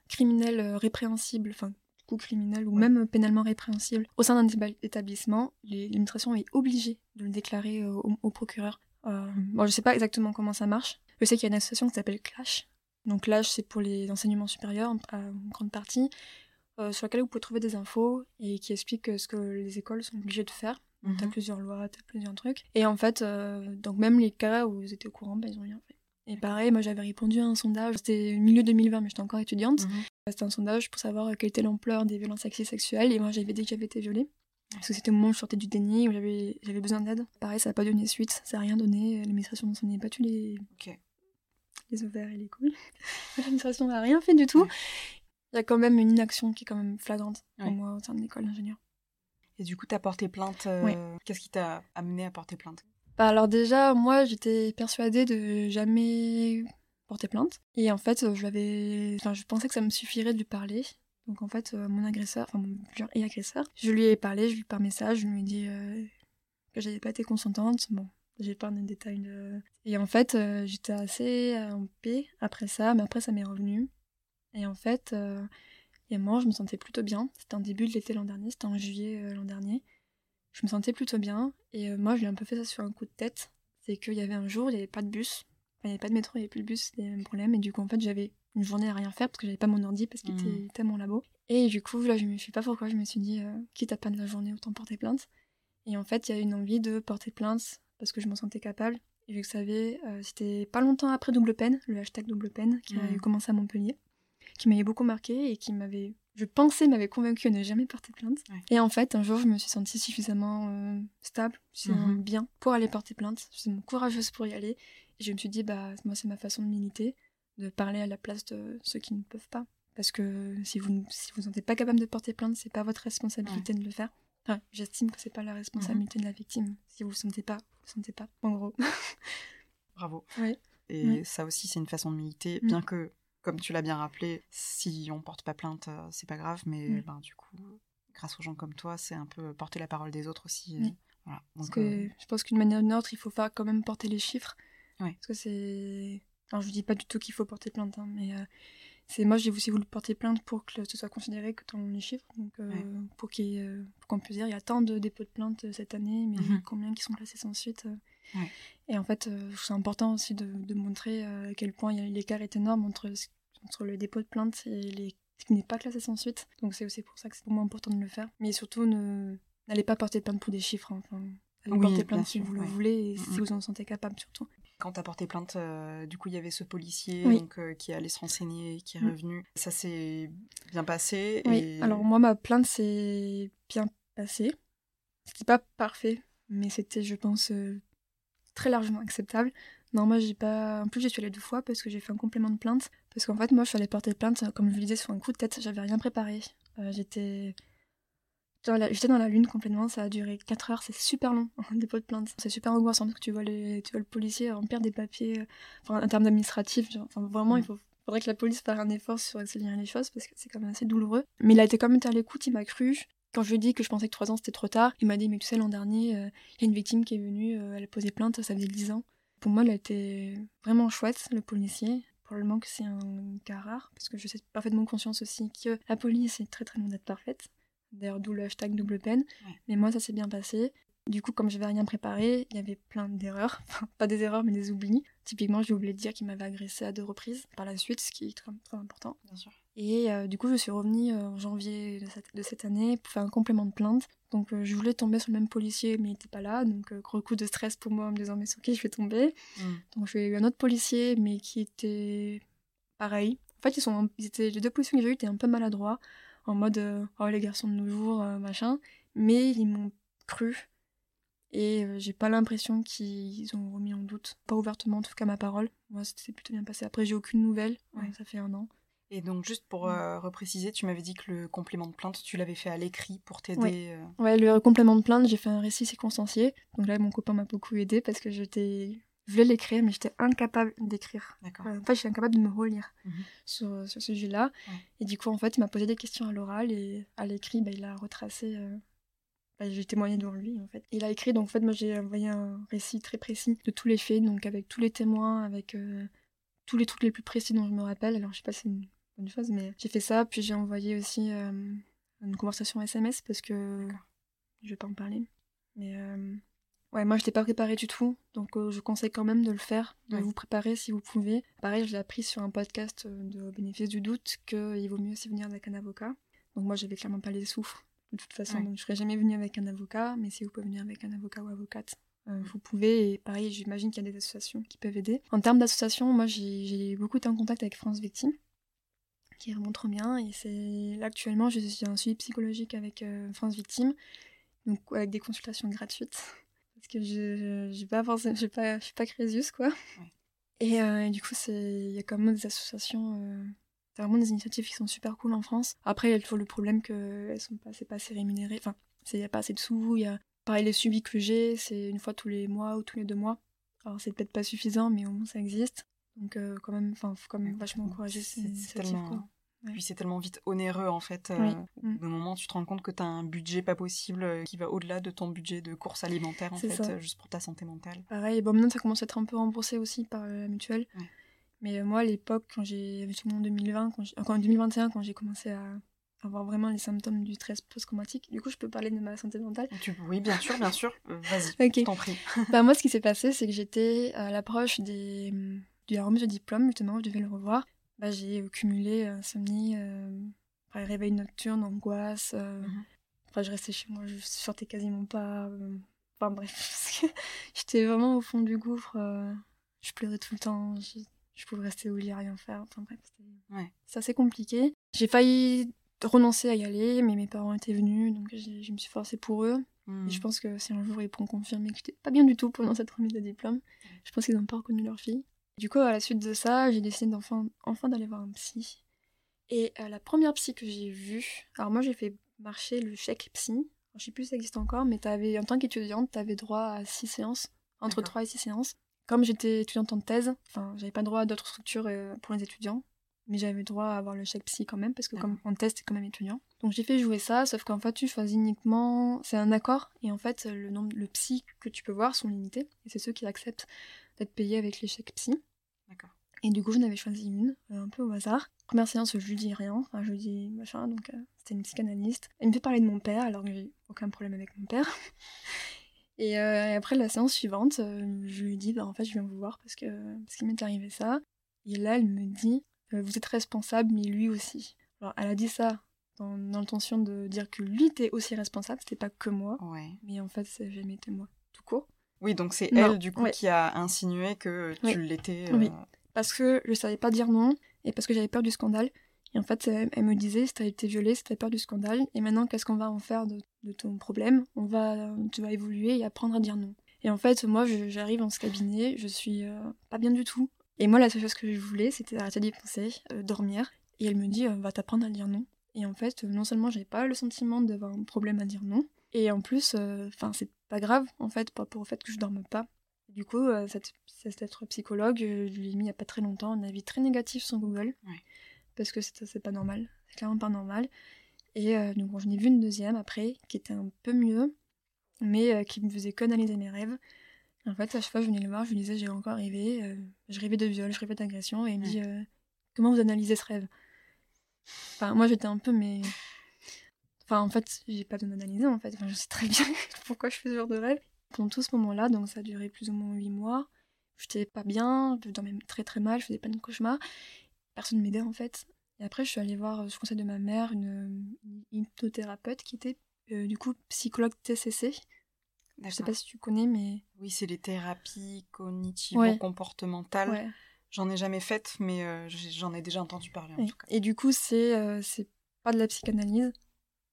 criminel euh, répréhensible, enfin, du coup criminel ou même pénalement répréhensible, au sein d'un établissement, l'administration est obligée de le déclarer euh, au, procureur. Euh, bon, je sais pas exactement comment ça marche. Je sais qu'il y a une association qui s'appelle CLASH. Donc CLASH, c'est pour les enseignements supérieurs, en, grande partie, sur laquelle vous pouvez trouver des infos et qui explique ce que les écoles sont obligées de faire. Mm T'as plusieurs lois, t'as plusieurs trucs. Et en fait, donc même les cas où vous étiez au courant, ben, ils ont rien fait. Et pareil, moi j'avais répondu à un sondage, c'était milieu 2020, mais j'étais encore étudiante. Mhm. C'était un sondage pour savoir quelle était l'ampleur des violences sexuelles, et moi j'avais dit que j'avais été violée. Parce que c'était au moment où je sortais du déni, où j'avais besoin d'aide. Pareil, ça n'a pas donné suite, ça n'a rien donné. L'administration ne s'en est battu les... les ovaires et les couilles. [LAUGHS] L'administration n'a rien fait du tout. Il y a quand même une inaction qui est quand même flagrante pour moi au sein de l'école d'ingénieur. Et du coup, tu as porté plainte. Euh, qu'est-ce qui t'a amené à porter plainte? Bah, alors déjà, moi, j'étais persuadée de jamais porter plainte. Et en fait. Enfin, je pensais que ça me suffirait de lui parler. Donc en fait, euh, mon agresseur, enfin mon et agresseur, je lui ai parlé, je lui ai par message, je lui ai dit euh, que j'avais pas été consentante. Bon, j'ai pas de détails. De... Et en fait, euh, j'étais assez en paix après ça, mais après ça m'est revenu. Et en fait, et moi, je me sentais plutôt bien. C'était en début de l'été l'an dernier, c'était en juillet l'an dernier je me sentais plutôt bien. Et euh, moi, je l'ai un peu fait ça sur un coup de tête. C'est qu'il y avait un jour, il n'y avait pas de bus il n'y avait pas de métro, il n'y avait plus de bus, c'était un problème. Et du coup, en fait, j'avais une journée à rien faire parce que j'avais pas mon ordi parce qu'il était, était à mon labo. Et du coup, là, je ne sais pas pourquoi, je me suis dit, euh, quitte à pas de la journée, autant porter plainte. Et en fait, il y a une envie de porter plainte parce que je m'en sentais capable. Et je savais, euh, c'était pas longtemps après Double Peine, le hashtag Double Peine, qui a commencé à Montpellier, qui m'avait beaucoup marqué et qui m'avait, je pensais, m'avait convaincu à ne jamais porter plainte. Et en fait, un jour, je me suis sentie suffisamment euh, stable, suffisamment mhm. bien pour aller porter plainte, suffisamment courageuse pour y aller. Et je me suis dit, bah, moi, c'est ma façon de militer, de parler à la place de ceux qui ne peuvent pas. Parce que si vous si vous n'êtes pas capable de porter plainte, c'est pas votre responsabilité de le faire. J'estime que c'est pas la responsabilité de la victime. Si vous le sentez pas, vous le sentez pas. En gros. Bravo. [LAUGHS] Et ça aussi, c'est une façon de militer, mm. bien que, comme tu l'as bien rappelé, si on porte pas plainte, euh, c'est pas grave, mais ben, du coup, grâce aux gens comme toi, c'est un peu porter la parole des autres aussi. Euh, voilà. Parce que euh, je pense qu'une manière ou d'une autre, il faut pas quand même porter les chiffres. Parce que c'est. Alors, je dis pas du tout qu'il faut porter plainte, hein, mais c'est moi j'ai aussi voulu porter plainte pour que ce soit considéré que dans les chiffres donc euh, pour qu'on puisse dire il y a tant de dépôts de plainte cette année mais mhm. combien qui sont classés sans suite et en fait c'est important aussi de, montrer à quel point l'écart est énorme entre entre le dépôt de plainte et les qui n'est pas classé sans suite donc c'est aussi pour ça que c'est pour moi important de le faire mais surtout ne n'allez pas porter plainte pour des chiffres hein. enfin allez porter plainte si vous le voulez et si vous en sentez capable surtout quand tu as porté plainte, euh, du coup, il y avait ce policier donc, euh, qui allait se renseigner, qui est mm. revenu. Ça s'est bien passé. Oui, alors moi, ma plainte s'est bien passée. C'était pas parfait, mais c'était, je pense, euh, très largement acceptable. Non, moi, j'ai pas. En plus, j'y suis allée deux fois parce que j'ai fait un complément de plainte. Parce qu'en fait, moi, je suis allée porter plainte, comme je vous le disais, sur un coup de tête. J'avais rien préparé. j'étais J'étais dans la lune complètement, ça a duré 4 heures, c'est super long, [LAUGHS] un dépôt de plainte. C'est super angoissant parce que tu vois, les, tu vois le policier remplir des papiers, euh, enfin, en termes administratifs, enfin, vraiment, il mm. faut, faudrait que la police fasse un effort sur accélérer les choses parce que c'est quand même assez douloureux. Mais il a été quand même à l'écoute, il m'a cru. Quand je lui ai dit que je pensais que 3 ans c'était trop tard, il m'a dit Mais tu sais, l'an dernier, euh, il y a une victime qui est venue, euh, elle a posé plainte, ça faisait 10 ans. Pour moi, il a été vraiment chouette, le policier. Probablement que c'est un cas rare, parce que je sais parfaitement conscience aussi que la police est très très loin d'être parfaite. D'ailleurs, d'où le hashtag double peine. Mais moi, ça s'est bien passé. Du coup, comme je n'avais rien préparé, il y avait plein d'erreurs. [LAUGHS] Enfin, pas des erreurs, mais des oublis. Typiquement, j'ai oublié de dire qu'il m'avait agressé à deux reprises par la suite, ce qui est très, important. Bien sûr. Et euh, du coup, je suis revenue euh, en janvier de cette, année pour faire un complément de plainte. Donc, euh, je voulais tomber sur le même policier, mais il n'était pas là. Donc, gros coup de stress pour moi en me disant, mais sur qui je vais tomber? Mm. Donc, j'ai eu un autre policier, mais qui était pareil. En fait, ils sont, ils étaient, les deux policiers que j'ai eu étaient un peu maladroits en mode euh, oh les garçons de nos jours euh, machin. Mais ils m'ont cru. Et euh, j'ai pas l'impression qu'ils ont remis en doute. Pas ouvertement en tout cas ma parole. Moi c'était plutôt bien passé. Après j'ai aucune nouvelle. Ça fait un an et donc juste pour repréciser tu m'avais dit que le complément de plainte tu l'avais fait à l'écrit pour t'aider ouais. le complément de plainte j'ai fait un récit séquencié donc là mon copain m'a beaucoup aidé parce que j'étais je voulais l'écrire, mais j'étais incapable d'écrire. D'accord. en fait, j'étais incapable de me relire mhm. sur, sur, ce sujet-là. Et du coup, en fait, il m'a posé des questions à l'oral et à l'écrit, bah, il a retracé. Euh, bah, j'ai témoigné devant lui, en fait. Il a écrit, donc en fait, moi, j'ai envoyé un récit très précis de tous les faits, donc avec tous les témoins, avec euh, tous les trucs les plus précis dont je me rappelle. Alors, je sais pas si c'est une bonne chose, mais j'ai fait ça. Puis j'ai envoyé aussi euh, une conversation SMS parce que je vais pas en parler. Mais Ouais, moi je n'étais pas préparée du tout, donc euh, je conseille quand même de le faire, de vous préparer si vous pouvez. Pareil, je l'ai appris sur un podcast euh, de bénéfice du doute qu'il vaut mieux aussi venir avec un avocat. Donc moi j'avais clairement pas les souffles de toute façon, donc je serais jamais venue avec un avocat, mais si vous pouvez venir avec un avocat ou avocate, euh, vous pouvez. Et pareil, j'imagine qu'il y a des associations qui peuvent aider. En termes d'associations, moi j'ai beaucoup été en contact avec France Victime, qui remonte trop bien, et c'est là actuellement je suis un suivi psychologique avec France Victime, donc avec des consultations gratuites. [LAUGHS] Parce que je pas forcément je pas suis pas Crésius quoi. Et, euh, du coup il y a quand même des associations euh, c'est vraiment des initiatives qui sont super cool en France. Après il y a toujours le problème que elles sont pas c'est pas assez rémunérées enfin il y a pas assez de sous il y a pareil les suivis que j'ai c'est une fois tous les mois ou tous les deux mois. Alors c'est peut-être pas suffisant mais au moins ça existe. Donc euh, quand même enfin faut quand même vachement encourager ces initiatives quoi. Puis c'est tellement vite onéreux en fait. Euh, mm. Au moment où tu te rends compte que tu as un budget pas possible euh, qui va au-delà de ton budget de course alimentaire en fait, euh, juste pour ta santé mentale. Pareil, bon maintenant ça commence à être un peu remboursé aussi par la mutuelle. Mais moi à l'époque, quand j'ai, justement en 2020, quand en 2021, quand j'ai commencé à avoir vraiment les symptômes du stress post-traumatique. Du coup, je peux parler de ma santé mentale. Tu... Oui, bien sûr, bien sûr. Vas-y, [LAUGHS] je t'en prie. [LAUGHS] bah, moi, ce qui s'est passé, c'est que j'étais à l'approche des de la remise de diplôme, justement, je devais le revoir, bah, j'ai cumulé insomnie, réveil nocturne, angoisse. Mhm. Enfin, je restais chez moi, je sortais quasiment pas. Enfin bref, [LAUGHS] j'étais vraiment au fond du gouffre. je pleurais tout le temps, je, pouvais rester au lit à rien faire. Enfin bref, c'était assez compliqué. J'ai failli renoncer à y aller, mais mes parents étaient venus, donc je me suis forcée pour eux. Et je hmm. pense que si un jour ils pourront confirmer que j'étais pas bien du tout pendant cette remise de diplôme, je pense qu'ils n'ont pas reconnu leur fille. Du coup, à la suite de ça, j'ai décidé d'enfin enfin d'aller voir un psy. Et euh, la première psy que j'ai vue, alors moi j'ai fait marcher le chèque psy. je sais plus si ça existe encore, mais avais, en tant qu'étudiante, tu avais droit à 6 séances, entre 3 et 6 séances. Comme j'étais étudiante en thèse, enfin, j'avais pas droit à d'autres structures euh, pour les étudiants mais j'avais droit à avoir le chèque psy quand même, parce que comme en test, c'est quand même étudiant. Donc j'ai fait jouer ça, sauf qu'en fait, tu choisis uniquement. C'est un accord, et en fait, le nombre le psy que tu peux voir sont limités, et c'est ceux qui acceptent d'être payés avec les chèques psy. D'accord. Et du coup, je n'avais choisi une, euh, un peu au hasard. Première séance, je lui dis rien, enfin, je lui dis machin, donc euh, c'était une psychanalyste. Elle me fait parler de mon père, alors que j'ai aucun problème avec mon père. [LAUGHS] Et, euh, après la séance suivante, je lui dis, bah, en fait, je viens vous voir parce que parce qu'il m'est arrivé ça. Et là, elle me dit, vous êtes responsable, mais lui aussi. Alors, elle a dit ça dans, l'intention de dire que lui était aussi responsable, c'était pas que moi. Mais en fait, c'est jamais été moi, tout court. Oui, donc c'est elle, du coup, qui a insinué que tu l'étais. Oui, euh, parce que je savais pas dire non, et parce que j'avais peur du scandale. Et en fait, elle, me disait, si t'as été violée, si t'as peur du scandale, et maintenant, qu'est-ce qu'on va en faire de, ton problème? On va, Tu vas évoluer et apprendre à dire non. Et en fait, moi, j'arrive dans ce cabinet, je suis euh, pas bien du tout. Et moi, la seule chose que je voulais, c'était arrêter d'y penser, euh, dormir. Et elle me dit, va t'apprendre à dire non. Et en fait, non seulement j'avais pas le sentiment d'avoir un problème à dire non, et en plus, euh, enfin, c'est pas grave, en fait, par rapport au fait que je dorme pas. du coup, cette, cette psychologue, je lui ai mis il y a pas très longtemps un avis très négatif sur Google. Parce que c'est pas normal. C'est clairement pas normal. Et donc, bon, je n'ai vu une deuxième après, qui était un peu mieux, mais qui me faisait qu'analyser mes rêves. En fait, à chaque fois, je venais le voir, je lui disais, j'ai encore rêvé, euh, je rêvais de viol, je rêvais d'agression, et il me dit, euh, comment vous analysez ce rêve? Enfin, moi, j'étais un peu, mais. Enfin, en fait, j'ai pas besoin d'analyser, en fait. Enfin, je sais très bien [LAUGHS] pourquoi je fais ce genre de rêve. Pendant tout ce moment-là, donc ça a duré plus ou moins 8 mois, j'étais pas bien, je dormais très très mal, je faisais pas de cauchemars. Personne ne m'aidait, en fait. Et après, je suis allée voir, je conseil de ma mère, une, hypnothérapeute qui était, euh, du coup, psychologue TCC. Je sais pas si tu connais, mais. Oui, c'est les thérapies cognitivo-comportementales. J'en ai jamais faites, mais euh, j'en ai déjà entendu parler en tout cas. Et du coup, c'est euh, c'est pas de la psychanalyse.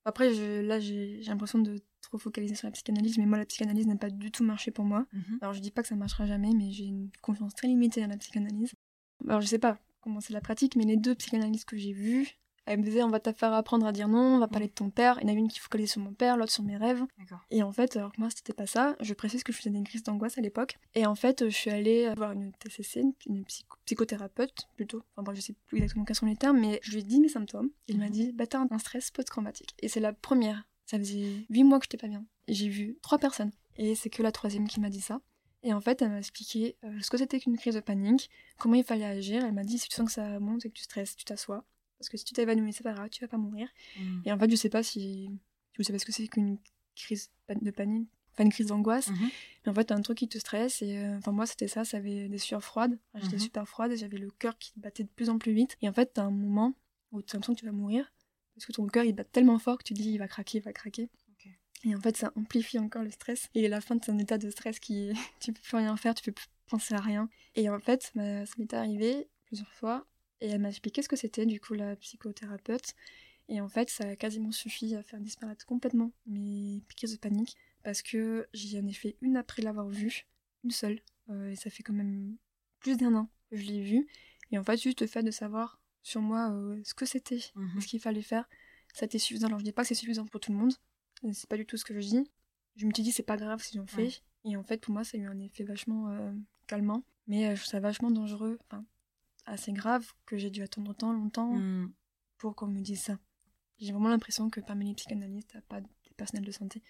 Après, je, là, j'ai l'impression de trop focaliser sur la psychanalyse, mais moi, la psychanalyse n'a pas du tout marché pour moi. Mhm. Alors, je dis pas que ça marchera jamais, mais j'ai une confiance très limitée dans la psychanalyse. Alors, je sais pas comment c'est la pratique, mais les deux psychanalystes que j'ai vus, elle me disait on va te faire apprendre à dire non, on va parler de ton père. Il y en a une qui focalisait sur mon père, l'autre sur mes rêves. Et en fait, alors que moi c'était pas ça, je précise que je faisais des crises d'angoisse à l'époque. Et en fait, je suis allée voir une TCC, une psychothérapeute plutôt. Enfin bon, je sais plus exactement quels sont les termes, mais je lui ai dit mes symptômes. Il m'a mhm. dit bah t'as un stress post-traumatique. Et c'est la première. Ça faisait 8 mois que j'étais pas bien. J'ai vu trois personnes. Et c'est que la troisième qui m'a dit ça. Et en fait, elle m'a expliqué euh, ce que c'était qu'une crise de panique, comment il fallait agir. Elle m'a dit si tu sens que ça monte et que tu stresses, tu t'assois. Parce que si tu t'évanouis, c'est pas grave, tu vas pas mourir. Mm. Et en fait, je sais pas si, vous savez ce que c'est qu'une crise de panique, enfin une crise d'angoisse. Mm-hmm. Mais en fait, t'as un truc qui te stresse. Et euh, enfin, moi, c'était ça, ça avait des sueurs froides. J'étais mm-hmm. super froide et j'avais le cœur qui battait de plus en plus vite. Et en fait, t'as un moment où tu as l'impression que tu vas mourir. Parce que ton cœur, il bat tellement fort que tu te dis, il va craquer, il va craquer. Et en fait, ça amplifie encore le stress. Et à la fin, c'est un état de stress qui. [LAUGHS] tu peux plus rien faire, tu peux plus penser à rien. Et en fait, bah, ça m'est arrivé plusieurs fois et elle m'a expliqué ce que c'était, du coup, la psychothérapeute. Et en fait, ça a quasiment suffi à faire disparaître complètement mes piqûres de panique. Parce que j'y en ai fait une après l'avoir vue, une seule. Euh, et ça fait quand même plus d'un an que je l'ai vue. Et en fait, juste le fait de savoir sur moi euh, ce que c'était, mhm. ce qu'il fallait faire, ça a été suffisant. Alors je dis pas que c'est suffisant pour tout le monde, c'est pas du tout ce que je dis. Je me suis dit c'est pas grave si j'en fais. Et en fait, pour moi, ça a eu un effet vachement euh, calmant. Mais je trouve ça vachement dangereux. Enfin, assez grave que j'ai dû attendre tant longtemps hmm. pour qu'on me dise ça. J'ai vraiment l'impression que parmi les psychanalystes, t'as pas des personnels de santé.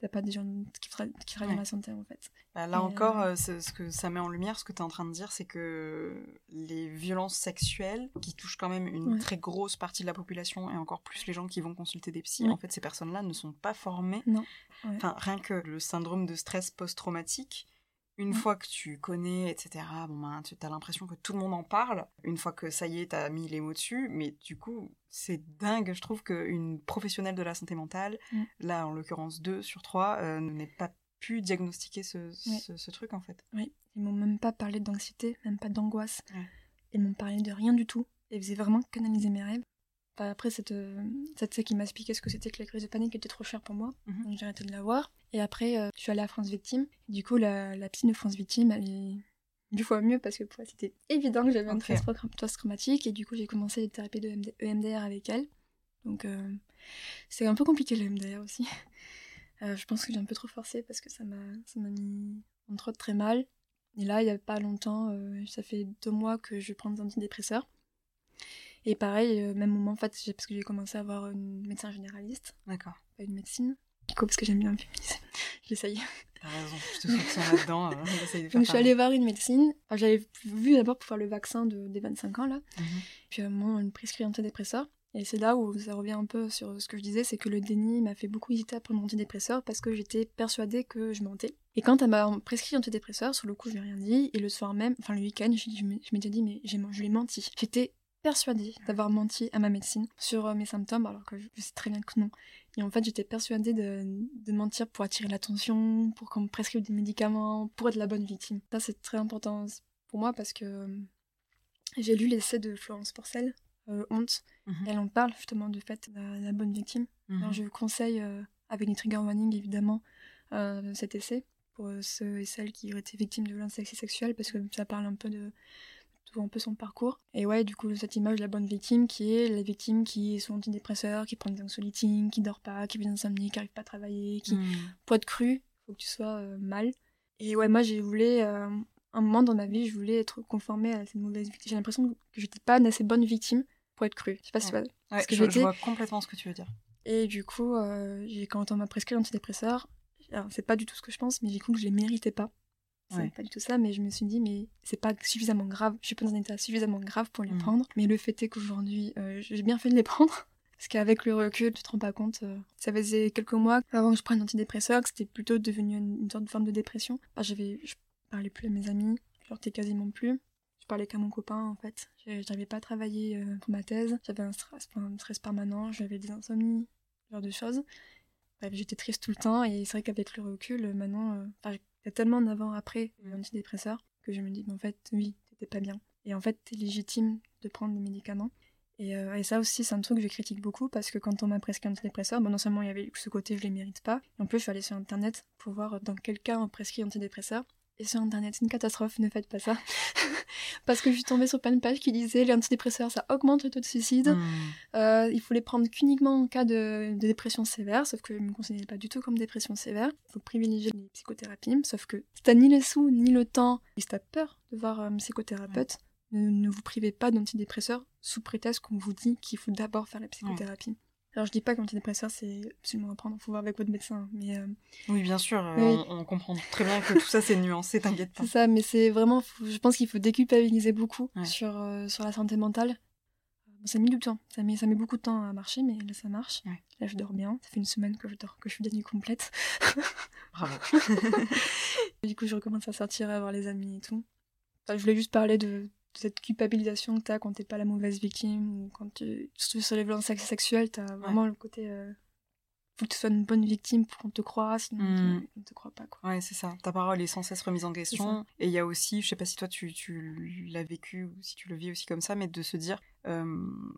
T'as pas des gens qui, qui travaillent dans la santé, en fait. Bah, là encore, euh, euh, ce que ça met en lumière, ce que tu es en train de dire, c'est que les violences sexuelles, qui touchent quand même une très grosse partie de la population, et encore plus les gens qui vont consulter des psys, en fait, ces personnes-là ne sont pas formées. Non. Enfin, rien que le syndrome de stress post-traumatique, Une fois que tu connais, etc., bon ben, tu as l'impression que tout le monde en parle. Une fois que ça y est, tu as mis les mots dessus. Mais du coup, c'est dingue, je trouve, qu'une professionnelle de la santé mentale, mm. là en l'occurrence deux sur trois, euh, n'ait pas pu diagnostiquer ce, ce, truc en fait. Oui, ils m'ont même pas parlé d'anxiété, même pas d'angoisse. Ils m'ont parlé de rien du tout. Ils faisaient vraiment canaliser mes rêves. après, cette, euh, cette qui m'a expliqué ce que c'était que la crise de panique était trop chère pour moi. Mhm. Donc j'ai arrêté de la voir. Et après, euh, je suis allée à France Victime. Du coup, la, la psy de France Victime, elle est du fois mieux parce que c'était évident que j'avais un stress post-traumatique. Et du coup, j'ai commencé les thérapies de EMDR avec elle. Donc, euh, c'est un peu compliqué le EMDR aussi. [LAUGHS] je pense que j'ai un peu trop forcé parce que ça m'a mis entre autres très mal. Et là, il n'y a pas longtemps, euh, ça fait deux mois que je prends des antidépresseurs. Et pareil, euh, même moment, en fait, parce que j'ai commencé à avoir une médecin généraliste. D'accord. Pas une médecine. Parce que j'aime bien féminiser. [LAUGHS] J'essaye. T'as raison, je te soutiens là-dedans. Hein, [LAUGHS] Donc, je suis allée voir une médecine. J'avais vu d'abord pour faire le vaccin de, des 25 ans, là. Mhm. Puis, à un moment, on me prescrit antidépresseur. Et c'est là où ça revient un peu sur ce que je disais, c'est que le déni m'a fait beaucoup hésiter à prendre mon antidépresseur parce que j'étais persuadée que je mentais. Et quand elle m'a prescrit antidépresseur, sur le coup, je n'ai rien dit. Et le soir même, enfin le week-end, je, m'étais dit, mais je lui ai menti. J'étais persuadée d'avoir menti à ma médecine sur euh, mes symptômes, alors que je sais très bien que non. Et en fait, j'étais persuadée de, de, mentir pour attirer l'attention, pour qu'on me prescrive des médicaments, pour être la bonne victime. Ça, c'est très important pour moi parce que euh, j'ai lu l'essai de Florence Porcel euh, honte. Mhm. Elle en parle justement du fait de la, bonne victime. Alors, mhm. je vous conseille, euh, avec les trigger warnings évidemment, euh, cet essai pour ceux et celles qui auraient été victimes de violences sexuelles parce que ça parle un peu de tout un peu son parcours. Et ouais, du coup, cette image de la bonne victime qui est la victime qui est sous antidépresseur, qui prend des anxiolytiques, qui dort pas, qui vit d'insomnie, qui arrive pas à travailler, qui mmh. poids de cru, faut que tu sois mal. Et ouais, moi j'ai voulu un moment dans ma vie, je voulais être conformée à cette mauvaise victime. J'ai l'impression que j'étais pas une assez bonne victime pour être crue. Je sais pas si ouais. que je, vois complètement ce que tu veux dire. Et du coup, euh, quand on m'a prescrit l'antidépresseur, c'est pas du tout ce que je pense, mais j'ai cru que je les méritais pas. C'est pas du tout ça, mais je me suis dit, mais c'est pas suffisamment grave. Je suis pas dans un état suffisamment grave pour les mm. prendre. Mais le fait est qu'aujourd'hui, euh, j'ai bien fait de les [LAUGHS] prendre. Parce qu'avec le recul, tu te rends pas compte. Euh, ça faisait quelques mois avant que je prenne l'antidépresseur que c'était plutôt devenu une, sorte de forme de dépression. j'avais, je parlais plus à mes amis, je sortais quasiment plus. Je parlais qu'à mon copain en fait. J'avais pas travaillé euh, pour ma thèse. J'avais un stress, un stress permanent. J'avais des insomnies, ce genre de choses. Bref, j'étais triste tout le temps et c'est vrai qu'avec le recul, euh, maintenant, euh, il y a tellement d'avant-après l'antidépresseur que je me dis, en fait, oui, t'étais pas bien. Et en fait, t'es légitime de prendre des médicaments. Et, et, ça aussi, c'est un truc que je critique beaucoup parce que quand on m'a prescrit un antidépresseur, bon, non seulement il y avait ce côté je les mérite pas, et en plus je suis allée sur internet pour voir dans quel cas on prescrit un antidépresseur. Et sur internet, c'est une catastrophe, ne faites pas ça. [LAUGHS] Parce que je suis tombée sur plein de pages qui disaient les antidépresseurs, ça augmente le taux de suicide. Hmm. Euh, il faut les prendre qu'uniquement en cas de, dépression sévère, sauf que je ne me considère pas du tout comme dépression sévère. Il faut privilégier les psychothérapies, sauf que si t'as ni les sous, ni le temps, et si t'as peur de voir un psychothérapeute, ne, vous privez pas d'antidépresseurs sous prétexte qu'on vous dit qu'il faut d'abord faire la psychothérapie. Alors je dis pas que l'antidépresseur c'est absolument à prendre, faut voir avec votre médecin, mais euh, oui bien sûr, euh, On, comprend très bien que tout ça c'est nuancé, t'inquiète pas. C'est ça, mais c'est vraiment, je pense qu'il faut déculpabiliser beaucoup sur euh, sur la santé mentale. ça met du temps, ça met ça met beaucoup de temps à marcher, mais là ça marche. Là je dors bien, ça fait une semaine que je dors, que je fais des nuits complètes. Bravo. [LAUGHS] du coup je recommence à sortir, à voir les amis et tout. je voulais juste parler de cette culpabilisation que tu as quand t'es pas la mauvaise victime ou quand tu sur les violences sexuelles tu as vraiment le côté euh, faut que tu sois une bonne victime pour qu'on te croie sinon on ne te croit pas quoi. Ouais c'est ça. Ta parole est sans cesse remise en question. Et il y a aussi je sais pas si toi tu, tu l'as vécu ou si tu le vis aussi comme ça mais de se dire euh,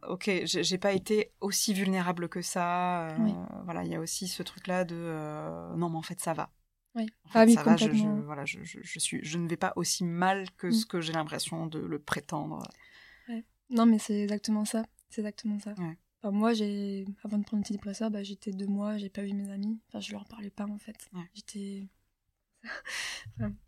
ok j'ai pas été aussi vulnérable que ça euh, voilà il y a aussi ce truc là de euh, non mais en fait ça va oui. ah oui, ça va, je, voilà, je, je, suis, je ne vais pas aussi mal que ce mm. que j'ai l'impression de le prétendre. Non, mais c'est exactement ça. C'est exactement ça. moi, j'ai avant de prendre l'antidépresseur, bah, j'étais deux mois, j'ai pas vu mes amis. Enfin, je leur parlais pas en fait. J'étais. [LAUGHS]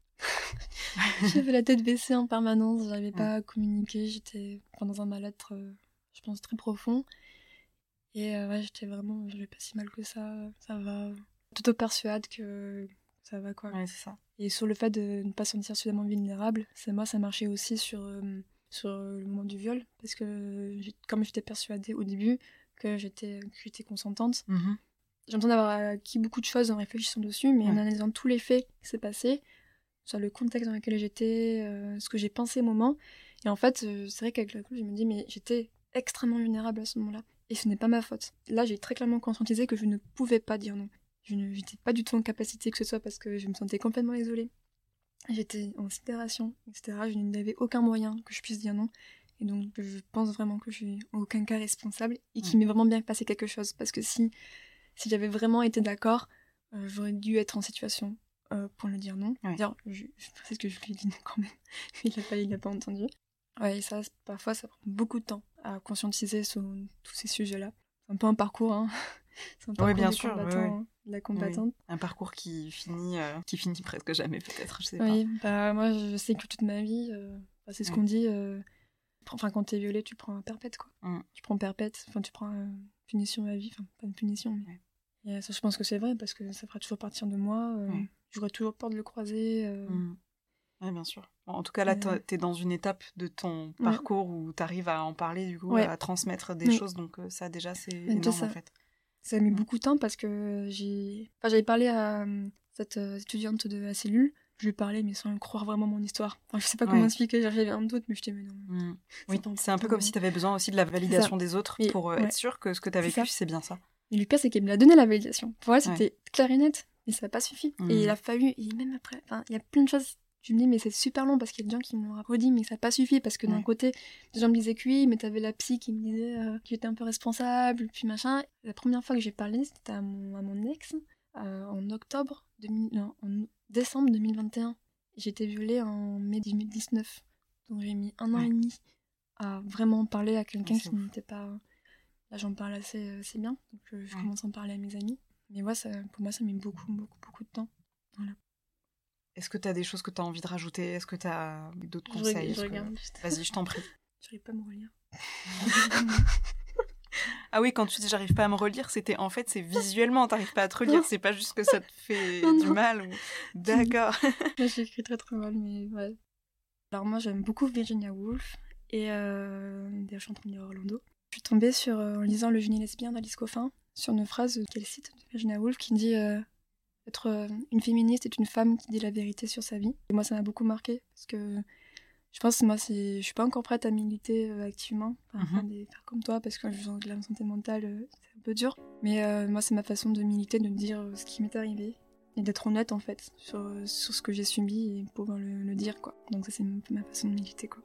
J'avais la tête baissée en permanence, j'avais pas à communiquer, j'étais dans un mal-être, euh, je pense, très profond. Et euh, ouais, j'étais vraiment, je vais pas si mal que ça, ça va. Tout au persuade que ça va quoi. Ouais, c'est ça. Et sur le fait de ne pas se sentir suffisamment vulnérable, c'est moi ça marchait aussi sur, euh, sur le moment du viol, parce que comme j'étais persuadée au début que j'étais consentante, mm-hmm. j'ai l'impression d'avoir acquis beaucoup de choses en réfléchissant dessus, mais en analysant tous les faits qui s'est passé, sur le contexte dans lequel j'étais, ce que j'ai pensé au moment. Et en fait, c'est vrai qu'avec la couche, je me dis, mais j'étais extrêmement vulnérable à ce moment-là. Et ce n'est pas ma faute. Là, j'ai très clairement conscientisé que je ne pouvais pas dire non. Je n'étais pas du tout en capacité que ce soit parce que je me sentais complètement isolée. J'étais en sidération, etc. Je n'avais aucun moyen que je puisse dire non. Et donc, je pense vraiment que je suis en aucun cas responsable et qu'il m'est vraiment bien passé quelque chose. Parce que si, si j'avais vraiment été d'accord, euh, j'aurais dû être en situation euh, pour le dire non. Dire, je, je que je lui ai dit non quand même. [LAUGHS] il n'a pas, il pas entendu. Ouais, et ça, parfois, ça prend beaucoup de temps à conscientiser sur tous ces sujets-là. C'est un peu un parcours, hein. Un parcours bien sûr, hein, la combattante. Un parcours qui finit, euh, qui finit presque jamais, peut-être, je sais oui, bah, moi, je sais que toute ma vie, c'est ce qu'on dit enfin quand t'es violé tu prends un perpète quoi mm. tu prends perpète enfin tu prends une punition à vie enfin pas une punition mais ça je pense que c'est vrai parce que ça fera toujours partir de moi euh, j'aurais toujours peur de le croiser euh. mm. Oui, bien sûr. en tout cas, là, tu es dans une étape de ton parcours où tu arrives à en parler, du coup, à transmettre des choses. Donc, euh, ça, déjà, c'est énorme, en fait. Ça a mis beaucoup de temps parce que j'ai... Enfin, j'avais parlé à cette étudiante de la cellule je lui parlais, mais sans croire vraiment mon histoire. Enfin, je sais pas comment expliquer, j'avais un doute, mais je mais non. Mm. Oui, c'est un peu comme si tu avais besoin aussi de la validation des autres pour euh, être sûr que ce que tu as vécu, c'est bien ça. Et le pire, c'est qu'il me l'a donné la validation. Pour elle, c'était clair et net, mais ça n'a pas suffi. Et il mm. a fallu, et même après, il y a plein de choses. Je me dis, mais c'est super long parce qu'il y a des gens qui m'ont redit, mais ça n'a pas suffi parce que d'un côté, des gens me disaient que oui, mais t'avais la psy qui me disait euh, que j'étais un peu responsable, puis machin. La première fois que j'ai parlé, c'était à mon, à mon ex, euh, en octobre, non, en décembre 2021. J'ai été violée en mai 2019. Donc j'ai mis un an et demi à vraiment parler à quelqu'un qui n'était pas. Là, j'en parle assez, assez, bien. Donc je, commence à en parler à mes amis. Mais ouais, ça, pour moi, ça met beaucoup, beaucoup, beaucoup de temps. Voilà. Est-ce que tu as des choses que tu as envie de rajouter? Est-ce que tu as d'autres conseils? je Vas-y, je t'en prie. [LAUGHS] J'arrive pas à me relire. [LAUGHS] Ah oui, quand tu dis j'arrive pas à me relire, c'était en fait c'est visuellement t'arrives pas à te relire, c'est pas juste que ça te fait [LAUGHS] du mal ou d'accord. J'écris très très mal, mais ouais. Alors moi j'aime beaucoup Virginia Woolf et euh, des chanteurs de Orlando. Je suis tombée sur euh, en lisant Le génie lesbien d'Alice Coffin sur une phrase qu'elle cite de Virginia Woolf qui dit euh, être euh, une féministe est une femme qui dit la vérité sur sa vie. Et moi ça m'a beaucoup marqué parce que je pense que moi, je suis pas encore prête à militer euh, activement, enfin, mhm. faire comme toi, parce que que la santé mentale, euh, c'est un peu dur. Mais euh, moi, c'est ma façon de militer, de dire ce qui m'est arrivé et d'être honnête en fait sur, sur ce que j'ai subi et pouvoir le, le, dire quoi. Donc ça, c'est ma façon de militer quoi.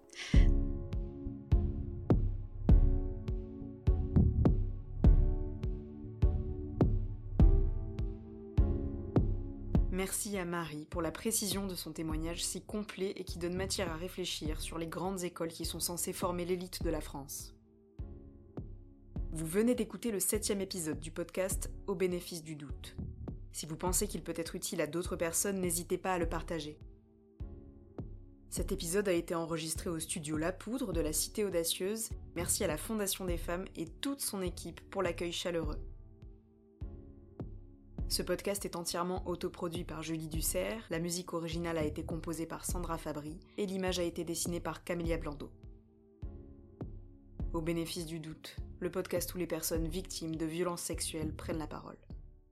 Merci à Marie pour la précision de son témoignage si complet et qui donne matière à réfléchir sur les grandes écoles qui sont censées former l'élite de la France. Vous venez d'écouter le septième épisode du podcast Au bénéfice du doute. Si vous pensez qu'il peut être utile à d'autres personnes, n'hésitez pas à le partager. Cet épisode a été enregistré au studio La Poudre de la Cité Audacieuse. Merci à la Fondation des femmes et toute son équipe pour l'accueil chaleureux. Ce podcast est entièrement autoproduit par Julie Dussert, la musique originale a été composée par Sandra Fabry et l'image a été dessinée par Camélia Blando. Au bénéfice du doute, le podcast où les personnes victimes de violences sexuelles prennent la parole.